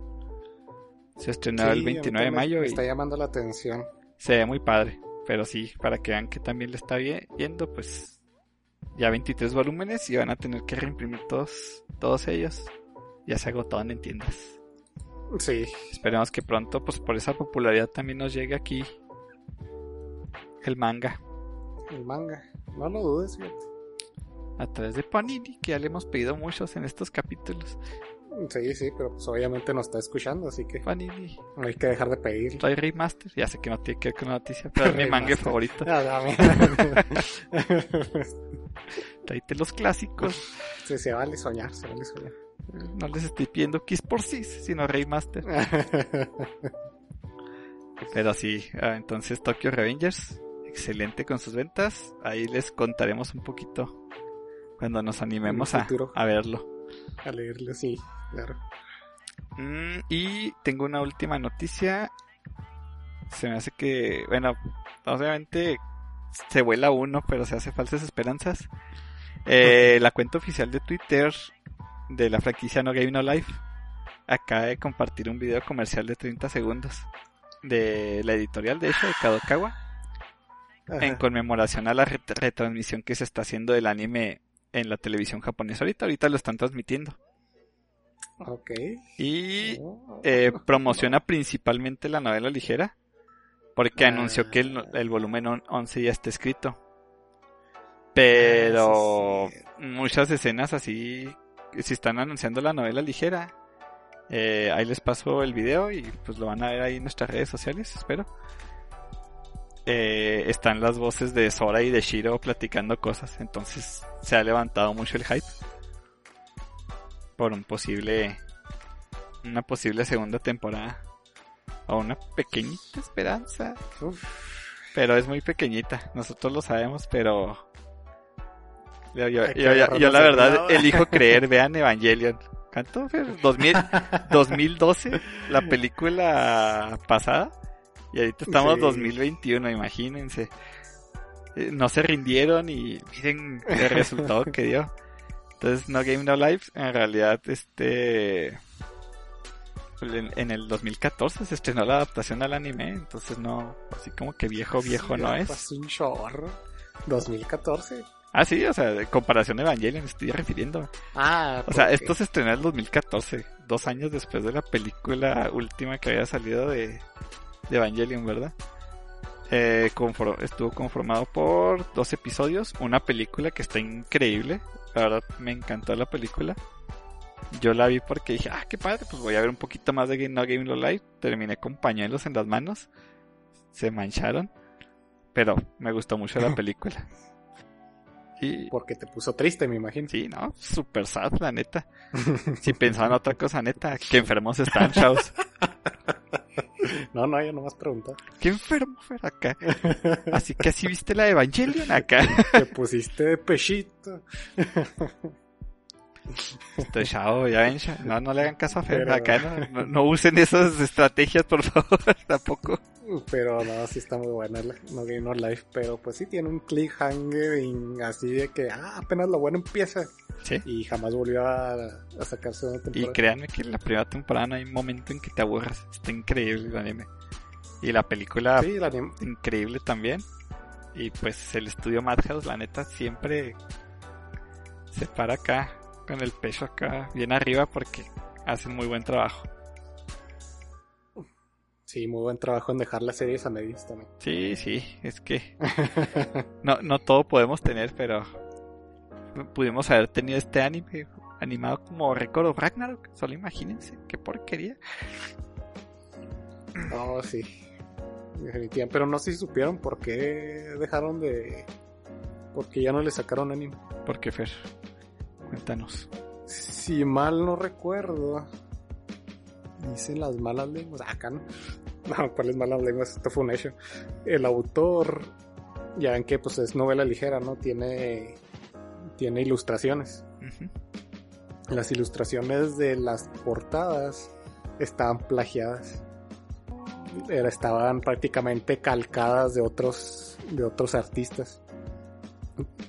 S2: Se estrenó
S3: Sí,
S2: el
S3: a mí
S2: 29 de mayo
S3: Me
S2: y
S3: está llamando la atención.
S2: se ve muy padre. Pero sí, para que vean que también le está bien, yendo, pues ya 23 volúmenes y van a tener que reimprimir todos, todos ellos. Ya se agotaron en tiendas.
S3: Sí,
S2: Esperemos que pronto, pues por esa popularidad también nos llegue aquí el manga.
S3: el manga. No lo dudes, fíjate.
S2: A través de Panini, que ya le hemos pedido muchos en estos capítulos.
S3: Sí, sí, pero pues obviamente nos está escuchando, así que
S2: Panini,
S3: no hay que dejar de pedir.
S2: trae Remaster. Ya sé que no tiene que ver con la noticia, pero es mi manga favorito.
S3: Ah.
S2: Tráete los clásicos.
S3: sí, se vale soñar, se vale soñar.
S2: No les estoy pidiendo Kiss por sí, sino Remaster. Pero sí, ah, entonces Tokyo Revengers, excelente con sus ventas. Ahí les contaremos un poquito cuando nos animemos a, a verlo.
S3: A leerlo, sí, claro.
S2: Mm, y tengo una última noticia. Se me hace que, bueno, obviamente se vuela uno, pero se hace falsas esperanzas. Eh, la cuenta oficial de Twitter de la franquicia No Game No Life acaba de compartir un video comercial de 30 segundos de la editorial, de hecho, de Kadokawa,
S3: Ajá.
S2: en conmemoración a la ret- retransmisión que se está haciendo del anime en la televisión japonesa. Ahorita, ahorita lo están transmitiendo.
S3: Ok.
S2: Y
S3: Oh.
S2: eh, promociona principalmente la novela ligera porque
S3: Ah.
S2: anunció que el, el volumen on- 11 ya está escrito. Pero
S3: Ah,
S2: muchas escenas así, si están anunciando la novela ligera, eh, ahí les paso el video y pues lo van a ver ahí en nuestras redes sociales, espero. Eh, están las voces de Sora y de Shiro platicando cosas, entonces se ha levantado mucho el hype por un posible una posible segunda temporada o una pequeñita esperanza,
S3: Uf,
S2: pero es muy pequeñita, nosotros lo sabemos, pero yo, la verdad elijo creer, vean Evangelion. ¿Cuánto fue? 2000, 2012, la película pasada. Y ahorita estamos
S3: Sí.
S2: 2021, imagínense. Eh, No se rindieron y miren el resultado que dio. Entonces, No Game No Life, en realidad, este... En, en el 2014 se estrenó la adaptación al anime, entonces no, así como que viejo, viejo
S3: sí,
S2: no es.
S3: pasó un chorro. 2014.
S2: Ah, sí, o sea, de comparación de Evangelion, me estoy refiriendo.
S3: Ah,
S2: O sea, esto se estrenó en el 2014, dos años después de la película última que había salido de, de Evangelion, ¿verdad? Eh, confor- estuvo conformado por dos episodios, una película que está increíble, la verdad me encantó la película. Yo la vi porque dije, ah, qué padre, pues voy a ver un poquito más de Game No Game No Life. Terminé con pañuelos en las manos, se mancharon, pero me gustó mucho la película.
S3: Porque te puso triste, me imagino.
S2: Sí, no, super sad, la neta. Si pensaban otra cosa, neta, qué enfermos están, chavos.
S3: No, no, yo nomás pregunté.
S2: Qué enfermo fue acá. Así que así viste la de Evangelion acá.
S3: Te pusiste de pechito.
S2: Este chavo, ya ven, no, no le hagan caso a Fer,
S3: Pero-
S2: acá no, usen esas estrategias, por favor, tampoco.
S3: Pero no, sí está muy buena la No Game No Life. Pero pues sí tiene un cliffhanger y así de que, ah, apenas lo bueno empieza.
S2: Sí.
S3: Y jamás volvió a, a sacarse una
S2: Y
S3: temporada.
S2: créanme que en la primera temporada hay un momento en que te aburras. Está increíble el anime. Y la película
S3: Sí, la anim-
S2: increíble también. Y pues el estudio Madhouse, la neta, siempre se para acá, con el pecho acá, bien arriba, porque hacen muy buen trabajo.
S3: Sí, muy buen trabajo en dejar las series a medias también.
S2: Sí, sí, es que no, no todo podemos tener, pero pudimos haber tenido este anime animado como Record of Ragnarok. Solo imagínense, qué porquería.
S3: No, sí. Pero no sé si supieron por qué dejaron de. Porque ya no le sacaron anime.
S2: ¿Por qué, Fer? Cuéntanos.
S3: Si mal no recuerdo, dicen las malas lenguas. Acá no. No, ¿cuáles malas lenguas? Esto fue un hecho. El autor, ya ven que pues es novela ligera, ¿no? Tiene, tiene ilustraciones. Las ilustraciones de las portadas estaban plagiadas. Era- estaban prácticamente calcadas de otros, de otros artistas.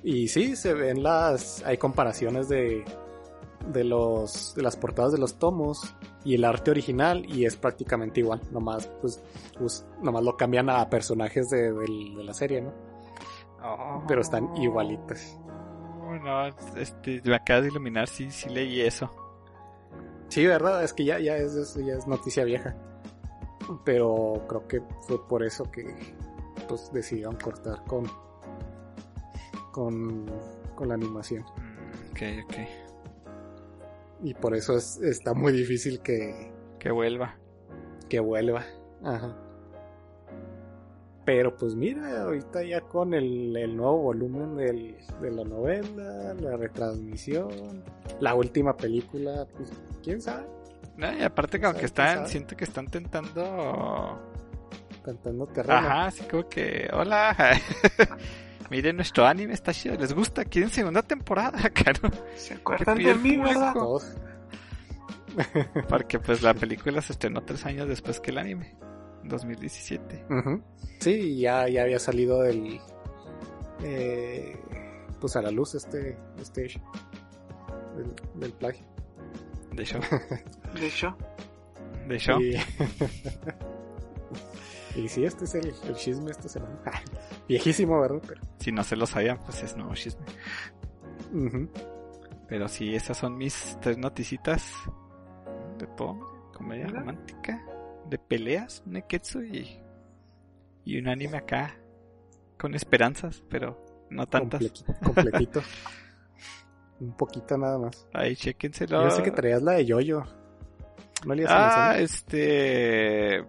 S3: Y sí, se ven las. Hay comparaciones de. de los. de las portadas de los tomos y el arte original. Y es prácticamente igual. Nomás, pues, pues, nomás lo cambian a personajes de, de la serie, ¿no? Pero están igualitas.
S2: Oh, no, este, me acabas de iluminar, sí, sí leí eso.
S3: Sí, verdad, es que ya, ya, es, es- ya es noticia vieja. Pero creo que fue por eso que pues decidieron cortar con con, con la animación.
S2: Mm, Ok, ok.
S3: Y por eso es, está muy difícil que,
S2: Que vuelva.
S3: que vuelva. Ajá. Pero pues mira, ahorita ya con el, el nuevo volumen del- de la novela, la retransmisión, la última película, pues quién sabe,
S2: No, y aparte como
S3: ¿Sabe
S2: que están, siento que están tentando...
S3: cantando terreno.
S2: Ajá, así como que, hola, miren nuestro anime, está chido, ¿les gusta? ¿Quieren segunda temporada? Claro,
S4: ¿Se acuerdan
S2: ¿Qué
S4: de mí, verdad?
S2: porque pues la película se estrenó tres años después que el anime, 2017.
S3: Ujú. Sí, ya, ya había salido del. eh, pues a la luz este. este del, del plagio.
S2: De show,
S4: De hecho,
S2: de show.
S3: Y, y sí, este es el, el chisme esta semana. Viejísimo, ¿verdad? Pero,
S2: Si no se lo sabían, pues es nuevo chisme. Pero sí, esas son mis tres noticitas de todo. Comedia romántica, de peleas, un neketsu y, y un anime acá con esperanzas, pero no tantas.
S3: Comple- completito. Un poquito nada más.
S2: Ahí chéquenselo.
S3: Yo sé que traías la de Yoyo. ¿No le ibas a
S2: Ah,
S3: mencionar?
S2: este.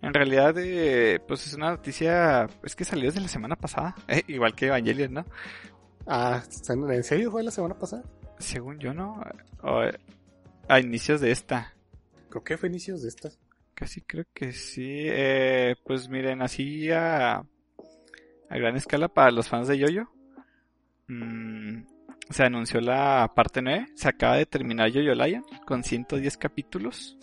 S2: En realidad, eh, pues es una noticia. Es que salió desde la semana pasada. eh, igual que Evangelion, ¿no?
S3: Ah, ¿en serio fue la semana pasada?
S2: Según yo, ¿no? O, a inicios de esta.
S3: Creo que fue inicios de esta.
S2: Casi creo que sí. Eh, pues miren, así a, a gran escala para los fans de Yoyo. mm, se anunció la parte 9. Se acaba de terminar Yoyo Lion con 110 capítulos.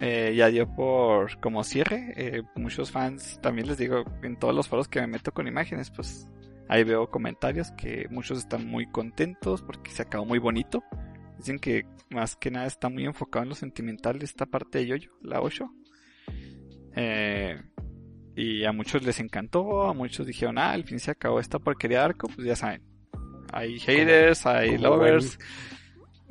S2: Eh, ya dio por como cierre. Eh, muchos fans, también les digo, en todos los foros que me meto con imágenes, pues ahí veo comentarios que muchos están muy contentos porque se acabó muy bonito. Dicen que más que nada está muy enfocado en lo sentimental esta parte de Yoyo, la 8. Eh, y a muchos les encantó, a muchos dijeron, ah, al fin se acabó esta porquería de arco, pues ya saben. Hay haters, hay
S3: como
S2: lovers.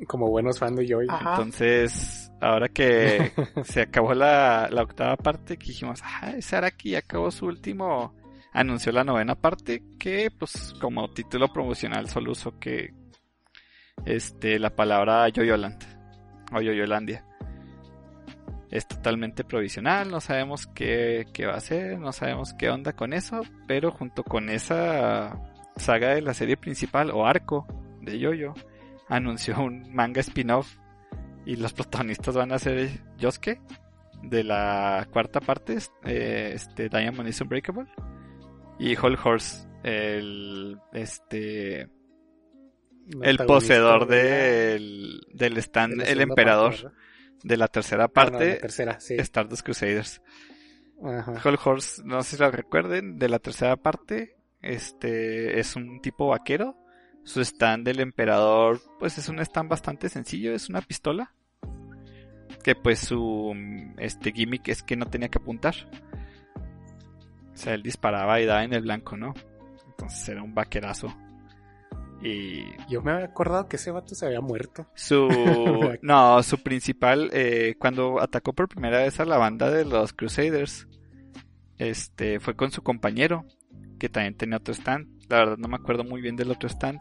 S3: Como buenos fans de Yoyo.
S4: Ajá.
S2: Entonces, ahora que se acabó la, la octava parte, que dijimos, ah, ese Araki acabó su último, anunció la novena parte, que pues como título promocional solo usó que este la palabra Yoyoland o Yoyolandia. Es totalmente provisional, no sabemos qué, qué va a hacer, no sabemos qué onda con eso, pero junto con esa saga de la serie principal o arco de Yoyo, anunció un manga spin-off y los protagonistas van a ser Yosuke de la cuarta parte, eh, este Diamond is Unbreakable y Whole Horse, el este el poseedor del, del stand,
S3: de
S2: el emperador de la tercera
S3: no,
S2: parte,
S3: la tercera, sí.
S2: Stardust Crusaders.
S3: Ajá.
S2: Whole Horse, no sé si lo recuerden, de la tercera parte, este es un tipo vaquero. Su stand del emperador, pues es un stand bastante sencillo, es una pistola. Que pues su este gimmick es que no tenía que apuntar. O sea, él disparaba y daba en el blanco, ¿no? Entonces era un vaquerazo. Y
S3: Yo me había acordado que ese vato se había muerto.
S2: su no, su principal eh, cuando atacó por primera vez a la banda de los Crusaders, este fue con su compañero que también tenía otro stand. La verdad no me acuerdo muy bien del otro stand,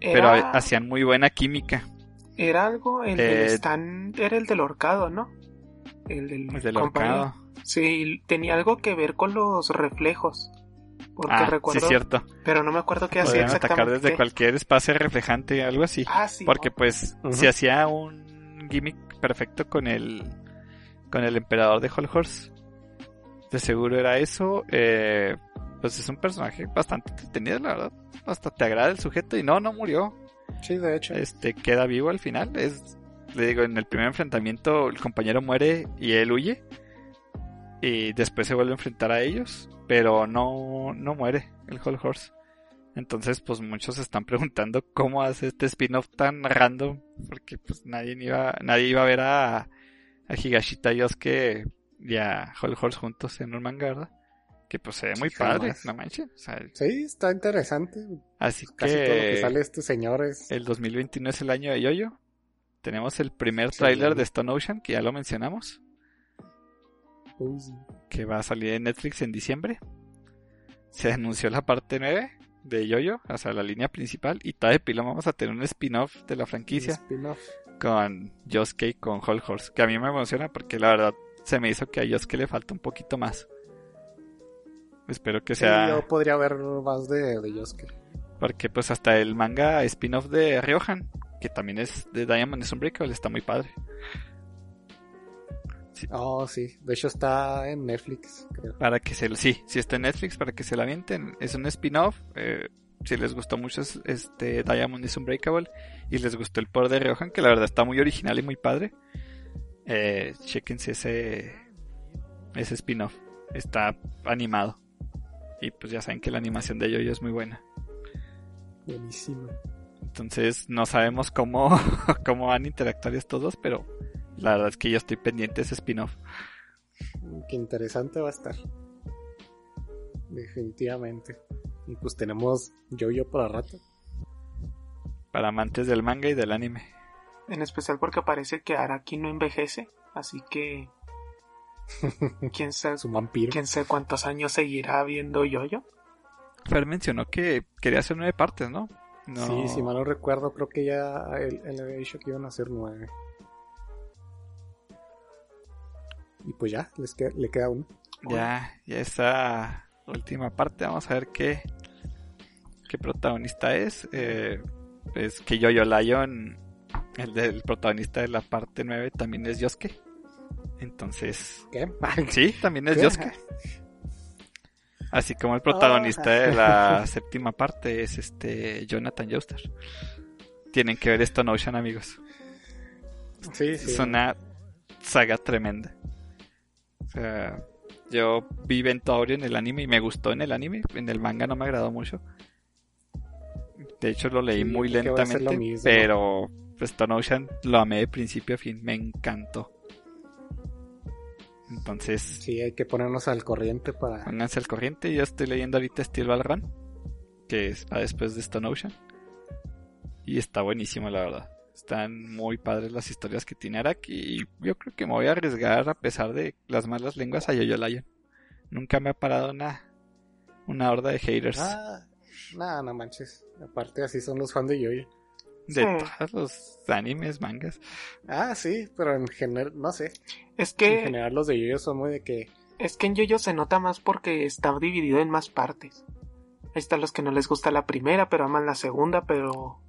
S2: pero hacían muy buena química.
S4: era algo, el del
S2: Eh,
S4: stand era el del horcado, ¿no? El del,
S2: El del.
S4: Sí, tenía algo que ver con los reflejos. Porque
S2: Ah, sí
S4: recuerdo,
S2: es cierto.
S4: pero no me acuerdo qué hacía
S2: Podían atacar
S4: exactamente.
S2: desde
S4: qué.
S2: cualquier espacio reflejante, algo así.
S4: Ah, sí.
S2: Porque pues si hacía un gimmick perfecto con el con el emperador de Whole Horse. De seguro era eso. Eh, pues es un personaje bastante entretenido, la verdad. Hasta te agrada el sujeto y no, no murió.
S3: Sí, de hecho.
S2: Este queda vivo al final. Es, le digo, en el primer enfrentamiento el compañero muere y él huye. Y después se vuelve a enfrentar a ellos. Pero no, no muere el Whole Horse. Entonces, pues muchos se están preguntando cómo hace este spin-off tan random. Porque pues nadie iba, nadie iba a ver a, a Higashita Yosuke y a Whole Horse juntos en un manga, ¿verdad? Que pues se ve muy
S3: Jamás.
S2: padre, no manches. O sea,
S3: Sí, está interesante.
S2: así
S3: Casi todo lo que
S2: que
S3: sale este señor es...
S2: el 2021 es el año de Yoyo. Tenemos el primer
S3: Sí.
S2: tráiler de Stone Ocean, que ya lo mencionamos,
S3: sí.
S2: que va a salir en Netflix en diciembre. Se anunció la parte 9 de Yoyo, o sea, la línea principal, y todavía de pilón vamos a tener un spin-off de la franquicia
S3: Spin-off.
S2: con Yosuke y con Whole Horse, que a mí me emociona porque la verdad se me hizo que a Yosuke le falta un poquito más. Espero que
S3: Sí,
S2: sea...
S3: yo podría ver más de, de Yosuke.
S2: Porque pues hasta el manga spin-off de Ryohan, que también es de Diamond is Unbreakable, está muy padre.
S3: Oh, sí. De hecho está en Netflix, creo.
S2: Para que se lo... Sí, si está en Netflix, para que se la avienten. Es un spin-off. eh, si les gustó mucho es- este Diamond is Unbreakable y les gustó el poder de Ryohan, que la verdad está muy original y muy padre, eh, chequense ese, ese spin-off. Está animado. Y pues ya saben que la animación de Yoyo es muy buena.
S3: Buenísimo.
S2: Entonces no sabemos cómo, cómo van a interactuar estos dos, pero la verdad es que yo estoy pendiente de ese spin-off.
S3: Qué interesante va a estar. Definitivamente. Y pues tenemos Yo-Yo para rato.
S2: Para amantes del manga y del anime.
S4: En especial porque parece que Araki no envejece. Así que. ¿Quién sabe,
S3: Su vampiro.
S4: quién sabe cuántos años seguirá viendo Yoyo?
S2: Fer mencionó que quería hacer nueve partes, ¿no? No.
S3: Sí, si mal no recuerdo, creo que ya él, él había dicho que iban a ser nueve. Y pues ya, les queda- le queda uno.
S2: Ya, ya esa última parte, vamos a ver qué, qué protagonista es. Eh, es que Yo-Yo Lion, el del protagonista de la parte 9, también es Yosuke. Entonces,
S3: ¿Qué?
S2: sí, también es
S3: ¿Qué?
S2: Yosuke. Así como el protagonista de la séptima parte es este Jonathan Joestar. Tienen que ver Stone Ocean, amigos.
S3: Sí, sí.
S2: Es una saga tremenda. O sea, yo vi Ventaurio en el anime y me gustó en el anime. En el manga no me agradó mucho. De hecho, lo leí
S3: Sí,
S2: muy lentamente.
S3: mismo.
S2: Pero Stone Ocean lo amé de principio a fin. Me encantó. Entonces,
S3: Sí, hay que ponernos al corriente para...
S2: pónganse al corriente. Yo estoy leyendo ahorita Steel Ball Run, que es va después de Stone Ocean. Y está buenísimo, la verdad. Están muy padres las historias que tiene Araki. Y yo creo que me voy a arriesgar a pesar de las malas lenguas a Yoyo Lion. Nunca me ha parado una, una horda de haters.
S3: Ah, nada, no manches. Aparte, así son los fans de Yoyo.
S2: De
S4: sí.
S2: todos los animes, mangas.
S3: Ah, sí, pero en general, no sé.
S4: Es
S3: En
S4: que,
S3: general, los de Yoyo son muy de que.
S4: es que en Yoyo se nota más porque está dividido en más partes. Ahí están los que no les gusta la primera, pero aman la segunda, pero.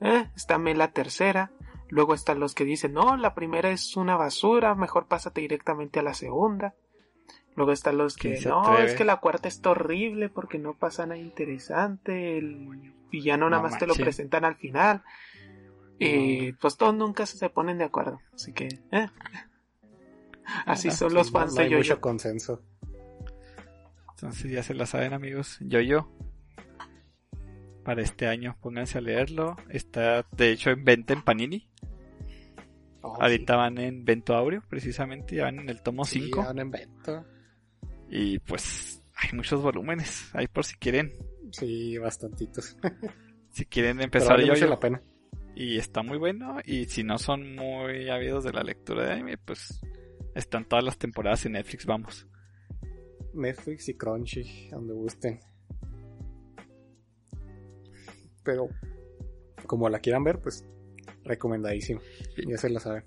S4: Eh, está también la tercera. Luego están los que dicen, no, la primera es una basura, mejor pásate directamente a la segunda. Luego están los que,
S2: ¿Quién se
S4: no,
S2: atreve?
S4: es que la cuarta está horrible porque no pasa nada interesante. El villano nada
S2: No
S4: más te lo presentan al final. Y pues todos nunca se ponen de acuerdo. Así que, eh. Así son los
S3: no-
S4: fans
S3: no
S4: de
S3: hay
S4: Yoyo.
S3: mucho consenso.
S2: Entonces ya se la saben, amigos. Yoyo. Para este año, pónganse a leerlo. Está, de hecho, en venta en Panini.
S3: Oh,
S2: Ahorita van en Vento Aureo, precisamente. Ya van en el tomo
S3: sí,
S2: 5.
S3: sí, un invento.
S2: Y pues hay muchos volúmenes. Ahí por si quieren.
S3: Sí, bastantitos.
S2: Si quieren
S3: Pero
S2: empezar
S3: vale
S2: yo
S3: la pena.
S2: Y está muy bueno. Y si no son muy ávidos de la lectura de anime, pues están todas las temporadas en Netflix, vamos.
S3: Netflix y Crunchy, donde gusten. Pero, como la quieran ver, pues, recomendadísimo.
S2: Sí.
S3: Ya se la saben.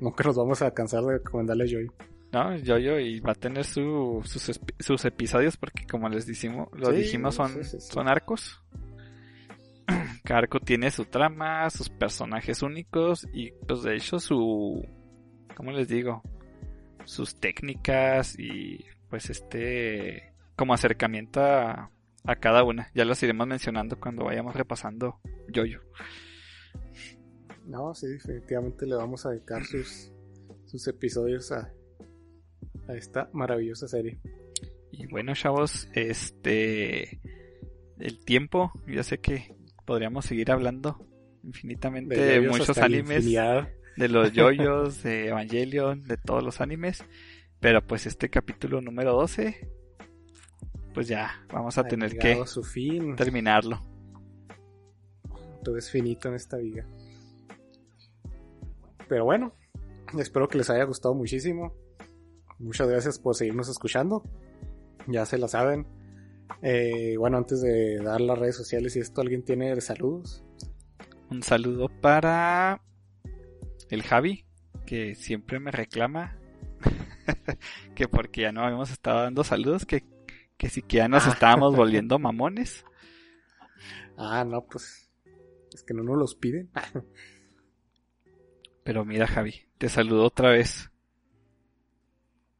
S3: Nunca nos vamos a cansar de recomendarles Joy.
S2: No, Yoyo y va a tener su, sus, sus episodios porque como les dijimos, lo
S3: Sí,
S2: dijimos son,
S3: sí, sí, sí.
S2: son arcos. Cada arco tiene su trama, sus personajes únicos y pues de hecho su, ¿cómo les digo? Sus técnicas y pues este como acercamiento a, a cada una. Ya las iremos mencionando cuando vayamos repasando Yoyo.
S3: No, sí, definitivamente le vamos a dedicar sus, sus episodios a, a esta maravillosa serie.
S2: Y bueno, chavos, este el tiempo, yo sé que podríamos seguir hablando infinitamente de, muchos animes,
S3: infinidad.
S2: de los yoyos, de Evangelion, de todos los animes, pero pues este capítulo número 12 pues ya vamos a
S3: Ha
S2: tener que
S3: a su fin.
S2: terminarlo.
S3: Todo es finito en esta vida. Pero bueno, espero que les haya gustado muchísimo. Muchas gracias por seguirnos escuchando. Ya se la saben. Eh, bueno, antes de dar las redes sociales y esto, ¿alguien tiene saludos?
S2: Un saludo para el Javi, que siempre me reclama que porque ya no habíamos estado dando saludos, que, que si que ya nos
S3: Ah.
S2: estábamos volviendo mamones.
S3: Ah, no, pues es que no nos los piden.
S2: Pero mira, Javi, te saludo otra vez.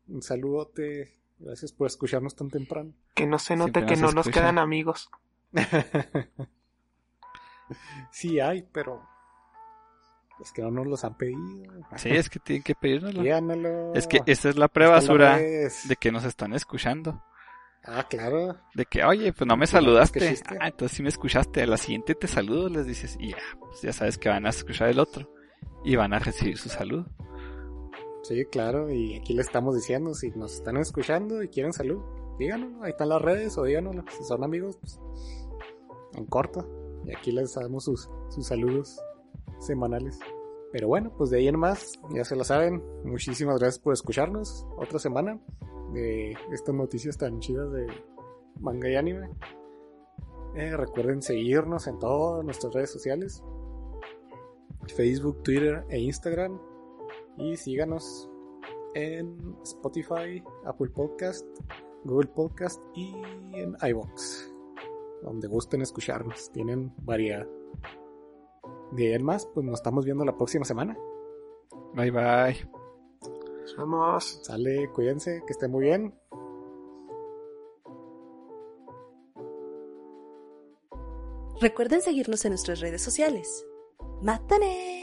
S3: Un saludote. Gracias por escucharnos tan temprano.
S4: Que no se note
S2: Siempre
S4: que
S2: nos
S4: no nos quedan amigos.
S3: sí hay, pero es que no nos los han pedido.
S2: Sí, es que tienen que pedírnoslo. Es que esa es la prueba, Sura, de que nos están escuchando.
S3: Ah, claro.
S2: De que, oye, pues no me
S3: Pues,
S2: saludaste. Ah, entonces sí me escuchaste. A la siguiente te saludo, les dices. Y ya, pues ya sabes que van a escuchar el otro. Y van a recibir su saludo.
S3: Sí, claro. Y aquí le estamos diciendo, si nos están escuchando y quieren salud, díganos. Ahí están las redes o díganoslo. Si son amigos, pues, en corto. Y aquí les damos sus, sus saludos semanales. Pero bueno, pues de ahí en más, ya se lo saben. Muchísimas gracias por escucharnos. Otra semana de estas noticias tan chidas de manga y anime. Eh, recuerden seguirnos en todas nuestras redes sociales. Facebook, Twitter e Instagram. Y síganos en Spotify, Apple Podcast, Google Podcast y en iVoox. Donde gusten escucharnos. Tienen variedad. De ahí en más, pues nos estamos viendo la próxima semana.
S2: Bye bye.
S4: Nos vemos.
S3: Sale, cuídense, que estén muy bien.
S1: Recuerden seguirnos en nuestras redes sociales. ¡Mátane!